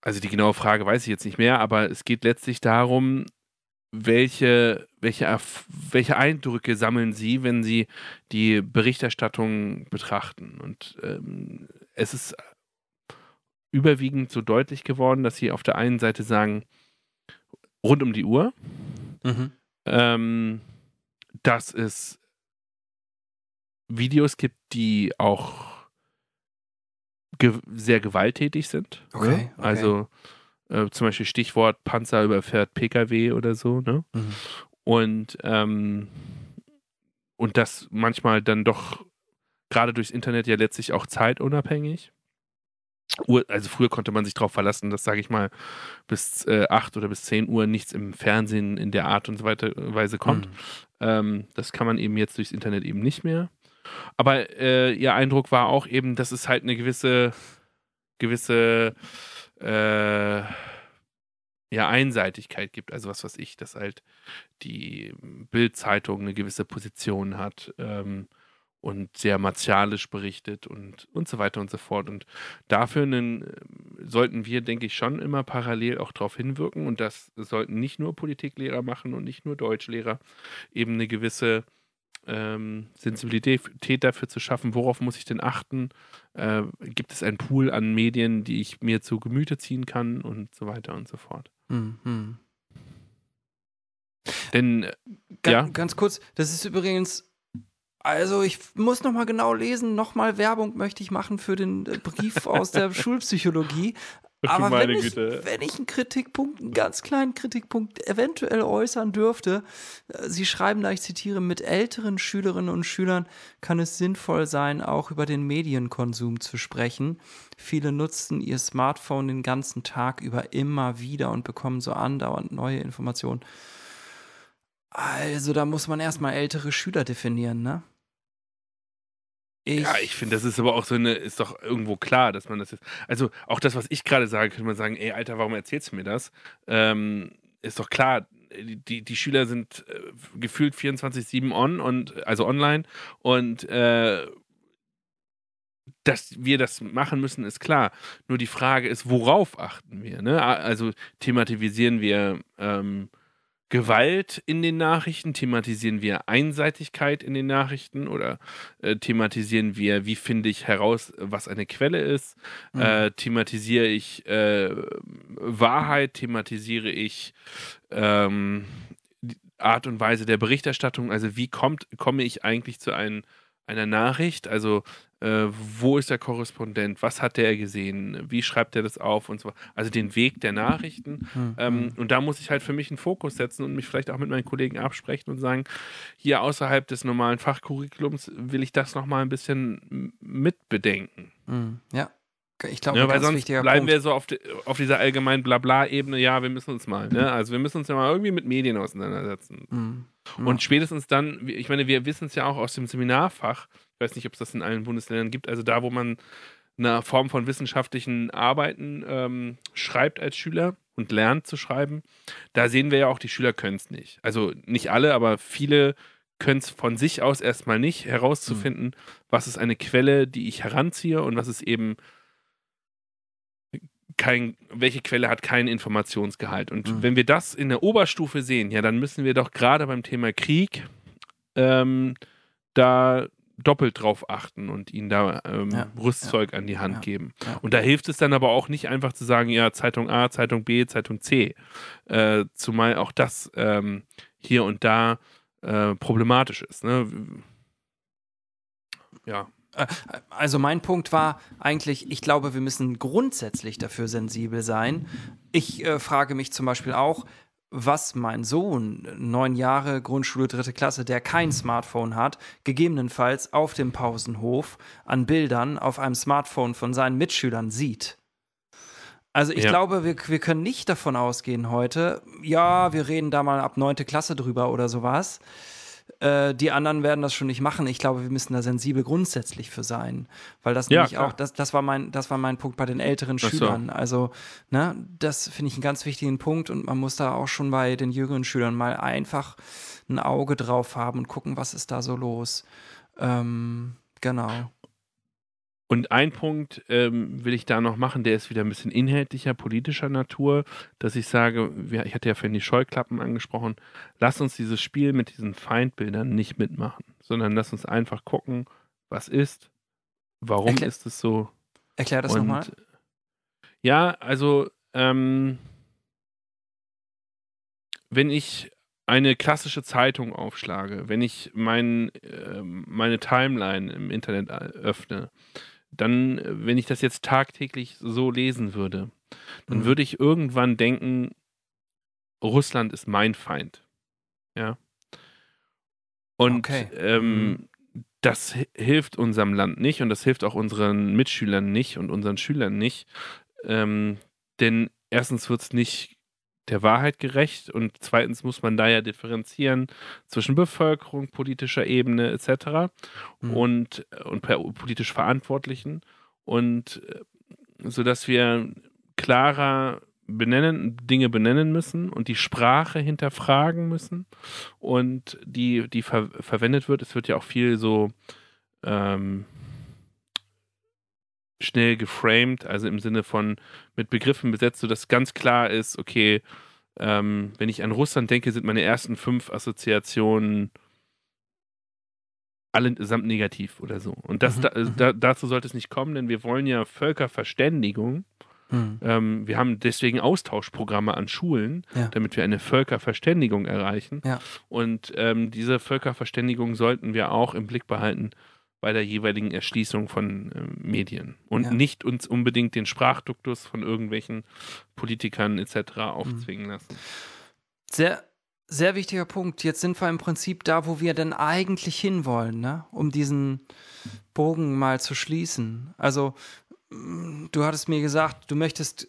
also die genaue Frage weiß ich jetzt nicht mehr, aber es geht letztlich darum, welche, welche, welche Eindrücke sammeln Sie, wenn Sie die Berichterstattung betrachten? Und ähm, es ist überwiegend so deutlich geworden, dass Sie auf der einen Seite sagen, rund um die Uhr, mhm. ähm, dass es Videos gibt, die auch ge sehr gewalttätig sind. Okay, okay. Also äh, zum Beispiel Stichwort Panzer überfährt PKW oder so, ne? Mhm. Und, ähm, und das manchmal dann doch gerade durchs Internet ja letztlich auch zeitunabhängig. Also früher konnte man sich darauf verlassen, dass, sage ich mal, bis äh, 8 oder bis 10 Uhr nichts im Fernsehen in der Art und so weiter Weise kommt. Mhm. Ähm, das kann man eben jetzt durchs Internet eben nicht mehr. Aber äh, ihr Eindruck war auch eben, dass es halt eine gewisse, gewisse äh, ja, Einseitigkeit gibt. Also was weiß ich, dass halt die Bildzeitung eine gewisse Position hat ähm, und sehr martialisch berichtet und, und so weiter und so fort. Und dafür einen, äh, sollten wir, denke ich, schon immer parallel auch darauf hinwirken. Und das sollten nicht nur Politiklehrer machen und nicht nur Deutschlehrer, eben eine gewisse ähm, Sensibilität dafür zu schaffen, worauf muss ich denn achten? Äh, gibt es einen Pool an Medien, die ich mir zu Gemüte ziehen kann und so weiter und so fort. Mhm. Denn, äh, ganz, ja. Ganz kurz, das ist übrigens also ich muss noch mal genau lesen, noch mal Werbung möchte ich machen für den äh, Brief aus der Schulpsychologie. Aber wenn ich, wenn ich einen Kritikpunkt, einen ganz kleinen Kritikpunkt eventuell äußern dürfte, äh, Sie schreiben da, ich zitiere, mit älteren Schülerinnen und Schülern kann es sinnvoll sein, auch über den Medienkonsum zu sprechen. Viele nutzen ihr Smartphone den ganzen Tag über immer wieder und bekommen so andauernd neue Informationen. Also da muss man erstmal ältere Schüler definieren, ne? Ich ja, ich finde, das ist aber auch so eine, ist doch irgendwo klar, dass man das jetzt. Also auch das, was ich gerade sage, könnte man sagen, ey, Alter, warum erzählst du mir das? Ähm, ist doch klar, die, die Schüler sind äh, gefühlt 24-7 on und also online und äh, dass wir das machen müssen, ist klar. Nur die Frage ist, worauf achten wir? Ne? Also thematisieren wir ähm, Gewalt in den Nachrichten? Thematisieren wir Einseitigkeit in den Nachrichten? Oder äh, thematisieren wir, wie finde ich heraus, was eine Quelle ist? Mhm. Äh, thematisiere ich äh, Wahrheit? Thematisiere ich ähm, Art und Weise der Berichterstattung? Also wie kommt, komme ich eigentlich zu ein, einer Nachricht? Also äh, wo ist der Korrespondent, was hat der gesehen, wie schreibt er das auf und so. Also den Weg der Nachrichten. Mhm. Ähm, und da muss ich halt für mich einen Fokus setzen und mich vielleicht auch mit meinen Kollegen absprechen und sagen, hier außerhalb des normalen Fachcurriculums will ich das nochmal ein bisschen mitbedenken. Mhm. Ja. ich glaube, ja, weil sonst bleiben Punkt. wir so auf, die, auf dieser allgemeinen Blabla-Ebene, ja, wir müssen uns mal, ne? Also wir müssen uns ja mal irgendwie mit Medien auseinandersetzen. Mhm. Und spätestens dann, ich meine, wir wissen es ja auch aus dem Seminarfach, ich weiß nicht, ob es das in allen Bundesländern gibt, also da, wo man eine Form von wissenschaftlichen Arbeiten ähm, schreibt als Schüler und lernt zu schreiben, da sehen wir ja auch, die Schüler können es nicht. Also nicht alle, aber viele können es von sich aus erstmal nicht herauszufinden, mhm. was ist eine Quelle, die ich heranziehe und was ist eben kein, welche Quelle hat keinen Informationsgehalt. Und mhm. wenn wir das in der Oberstufe sehen, ja, dann müssen wir doch gerade beim Thema Krieg ähm, da doppelt drauf achten und ihnen da ähm, ja, Rüstzeug ja, an die Hand ja, geben. Und da hilft es dann aber auch nicht einfach zu sagen, ja, Zeitung A, Zeitung B, Zeitung C. Äh, zumal auch das ähm, hier und da äh, problematisch ist. Ne? Ja. Äh, also mein Punkt war eigentlich, ich glaube, wir müssen grundsätzlich dafür sensibel sein. Ich äh, frage mich zum Beispiel auch, was mein Sohn, neun Jahre, Grundschule, dritte Klasse, der kein Smartphone hat, gegebenenfalls auf dem Pausenhof an Bildern auf einem Smartphone von seinen Mitschülern sieht. Also ich ja. glaube, wir, wir können nicht davon ausgehen heute, ja, wir reden da mal ab neunte Klasse drüber oder sowas. Äh, die anderen werden das schon nicht machen. Ich glaube, wir müssen da sensibel grundsätzlich für sein. Weil das ja, nämlich klar. auch, das, das, war mein, das war mein Punkt bei den älteren Ach Schülern. So. Also, ne, das finde ich einen ganz wichtigen Punkt und man muss da auch schon bei den jüngeren Schülern mal einfach ein Auge drauf haben und gucken, was ist da so los. Ähm, genau. Und ein Punkt ähm, will ich da noch machen, der ist wieder ein bisschen inhaltlicher, politischer Natur, dass ich sage, ich hatte ja vorhin die Scheuklappen angesprochen, lass uns dieses Spiel mit diesen Feindbildern nicht mitmachen, sondern lass uns einfach gucken, was ist, warum Erklär, ist es so. Erklär das nochmal. Ja, also ähm, wenn ich eine klassische Zeitung aufschlage, wenn ich mein, äh, meine Timeline im Internet äh, öffne, dann, wenn ich das jetzt tagtäglich so lesen würde, dann mhm. würde ich irgendwann denken, Russland ist mein Feind. Ja. Und okay. ähm, mhm. das hilft unserem Land nicht und das hilft auch unseren Mitschülern nicht und unseren Schülern nicht. Ähm, denn erstens wird es nicht der Wahrheit gerecht und zweitens muss man da ja differenzieren zwischen Bevölkerung, politischer Ebene etc. Mhm. und, und politisch Verantwortlichen und äh, so dass wir klarer benennen, Dinge benennen müssen und die Sprache hinterfragen müssen und die, die ver verwendet wird. Es wird ja auch viel so ähm, schnell geframed, also im Sinne von mit Begriffen besetzt, sodass ganz klar ist, okay, ähm, wenn ich an Russland denke, sind meine ersten fünf Assoziationen allesamt negativ oder so. Und das, mhm, da, mhm. da, dazu sollte es nicht kommen, denn wir wollen ja Völkerverständigung. Mhm. Ähm, wir haben deswegen Austauschprogramme an Schulen, ja. damit wir eine Völkerverständigung erreichen. Ja. Und ähm, diese Völkerverständigung sollten wir auch im Blick behalten, bei der jeweiligen Erschließung von äh, Medien und ja. nicht uns unbedingt den Sprachduktus von irgendwelchen Politikern etc. aufzwingen lassen. Sehr, sehr wichtiger Punkt. Jetzt sind wir im Prinzip da, wo wir denn eigentlich hinwollen, ne? um diesen Bogen mal zu schließen. Also, mm, du hattest mir gesagt, du möchtest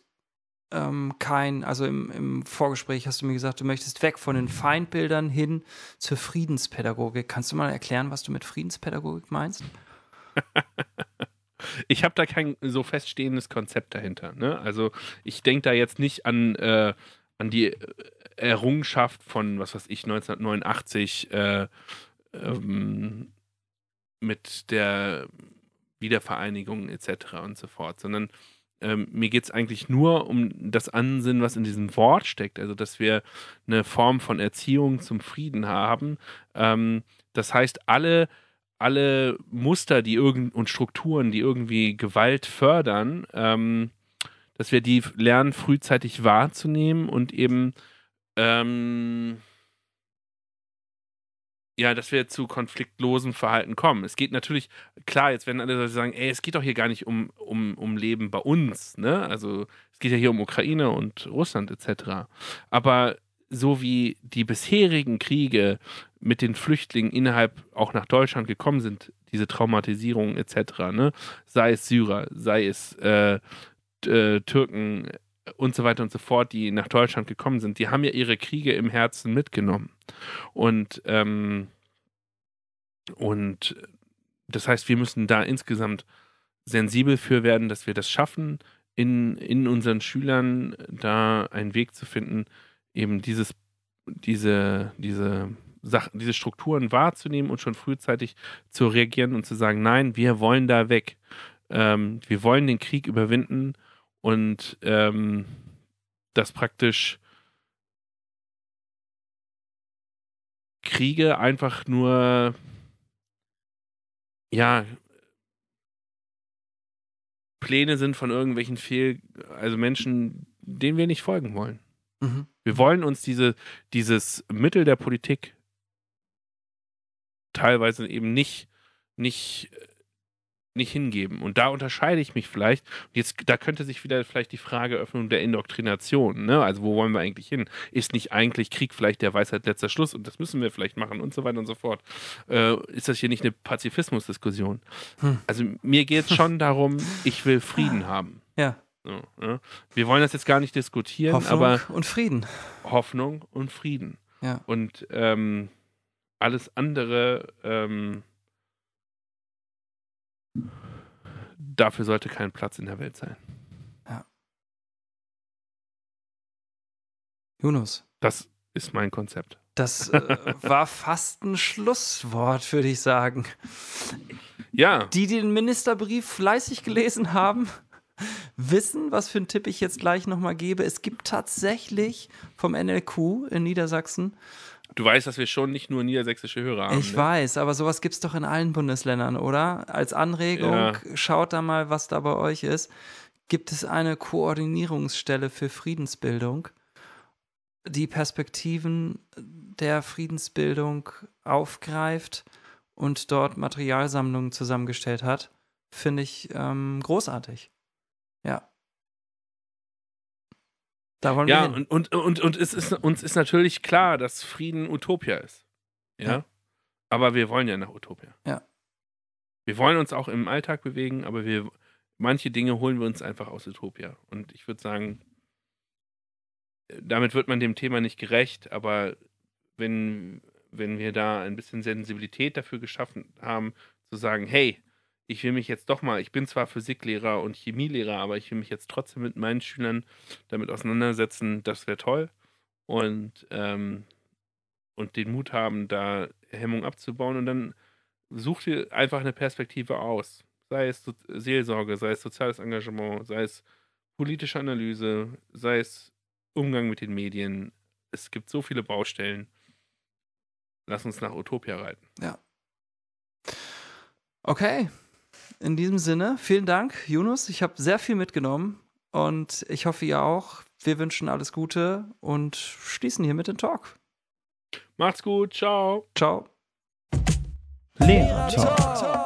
ähm, kein, also im, im Vorgespräch hast du mir gesagt, du möchtest weg von den Feindbildern hin zur Friedenspädagogik. Kannst du mal erklären, was du mit Friedenspädagogik meinst? ich habe da kein so feststehendes Konzept dahinter. Ne? Also ich denke da jetzt nicht an, äh, an die Errungenschaft von, was weiß ich, 1989 äh, ähm, mit der Wiedervereinigung etc. und so fort, sondern ähm, mir geht es eigentlich nur um das Ansinnen, was in diesem Wort steckt. Also, dass wir eine Form von Erziehung zum Frieden haben. Ähm, das heißt, alle, alle Muster die und Strukturen, die irgendwie Gewalt fördern, ähm, dass wir die lernen, frühzeitig wahrzunehmen und eben ähm, ja, dass wir zu konfliktlosem Verhalten kommen. Es geht natürlich, klar, jetzt werden alle sagen, ey, es geht doch hier gar nicht um, um, um Leben bei uns, ne? Also es geht ja hier um Ukraine und Russland etc. Aber so wie die bisherigen Kriege mit den Flüchtlingen innerhalb auch nach Deutschland gekommen sind, diese Traumatisierung etc., ne? sei es Syrer, sei es äh, äh, Türken und so weiter und so fort, die nach Deutschland gekommen sind, die haben ja ihre Kriege im Herzen mitgenommen. Und, ähm, und das heißt, wir müssen da insgesamt sensibel für werden, dass wir das schaffen, in, in unseren Schülern da einen Weg zu finden, eben dieses, diese, diese Sachen, diese Strukturen wahrzunehmen und schon frühzeitig zu reagieren und zu sagen, nein, wir wollen da weg. Ähm, wir wollen den Krieg überwinden und ähm, das praktisch Kriege einfach nur ja Pläne sind von irgendwelchen Fehl, also Menschen, denen wir nicht folgen wollen. Mhm. Wir wollen uns diese, dieses Mittel der Politik teilweise eben nicht, nicht nicht hingeben. Und da unterscheide ich mich vielleicht. Und jetzt, da könnte sich wieder vielleicht die Frage öffnen der Indoktrination. Ne? Also, wo wollen wir eigentlich hin? Ist nicht eigentlich Krieg vielleicht der Weisheit letzter Schluss? Und das müssen wir vielleicht machen und so weiter und so fort. Äh, ist das hier nicht eine Pazifismusdiskussion? Hm. Also, mir geht es schon darum, ich will Frieden haben. Ja. So, ja. Wir wollen das jetzt gar nicht diskutieren, Hoffnung aber. Und Frieden. Hoffnung und Frieden. Ja. Und ähm, alles andere. Ähm, dafür sollte kein Platz in der Welt sein. Ja. Yunus. Das ist mein Konzept. Das äh, war fast ein Schlusswort, würde ich sagen. Ja. Die, die den Ministerbrief fleißig gelesen haben, wissen, was für einen Tipp ich jetzt gleich nochmal gebe. Es gibt tatsächlich vom NLQ in Niedersachsen Du weißt, dass wir schon nicht nur niedersächsische Hörer haben. Ich ne? weiß, aber sowas gibt es doch in allen Bundesländern, oder? Als Anregung, ja. schaut da mal, was da bei euch ist. Gibt es eine Koordinierungsstelle für Friedensbildung, die Perspektiven der Friedensbildung aufgreift und dort Materialsammlungen zusammengestellt hat? Finde ich ähm, großartig. Ja. Da wollen ja, wir hin. Und, und, und, und es ist, uns ist natürlich klar, dass Frieden Utopia ist. Ja? ja. Aber wir wollen ja nach Utopia. Ja. Wir wollen uns auch im Alltag bewegen, aber wir, manche Dinge holen wir uns einfach aus Utopia. Und ich würde sagen, damit wird man dem Thema nicht gerecht, aber wenn, wenn wir da ein bisschen Sensibilität dafür geschaffen haben, zu sagen, hey, ich will mich jetzt doch mal, ich bin zwar Physiklehrer und Chemielehrer, aber ich will mich jetzt trotzdem mit meinen Schülern damit auseinandersetzen, das wäre toll. Und, ähm, und den Mut haben, da Hemmung abzubauen. Und dann such dir einfach eine Perspektive aus. Sei es Seelsorge, sei es soziales Engagement, sei es politische Analyse, sei es Umgang mit den Medien. Es gibt so viele Baustellen. Lass uns nach Utopia reiten. Ja. Okay, in diesem Sinne, vielen Dank, Yunus. Ich habe sehr viel mitgenommen und ich hoffe, ihr auch. Wir wünschen alles Gute und schließen hier mit dem Talk. Macht's gut, ciao. Ciao. Lehrer Talk.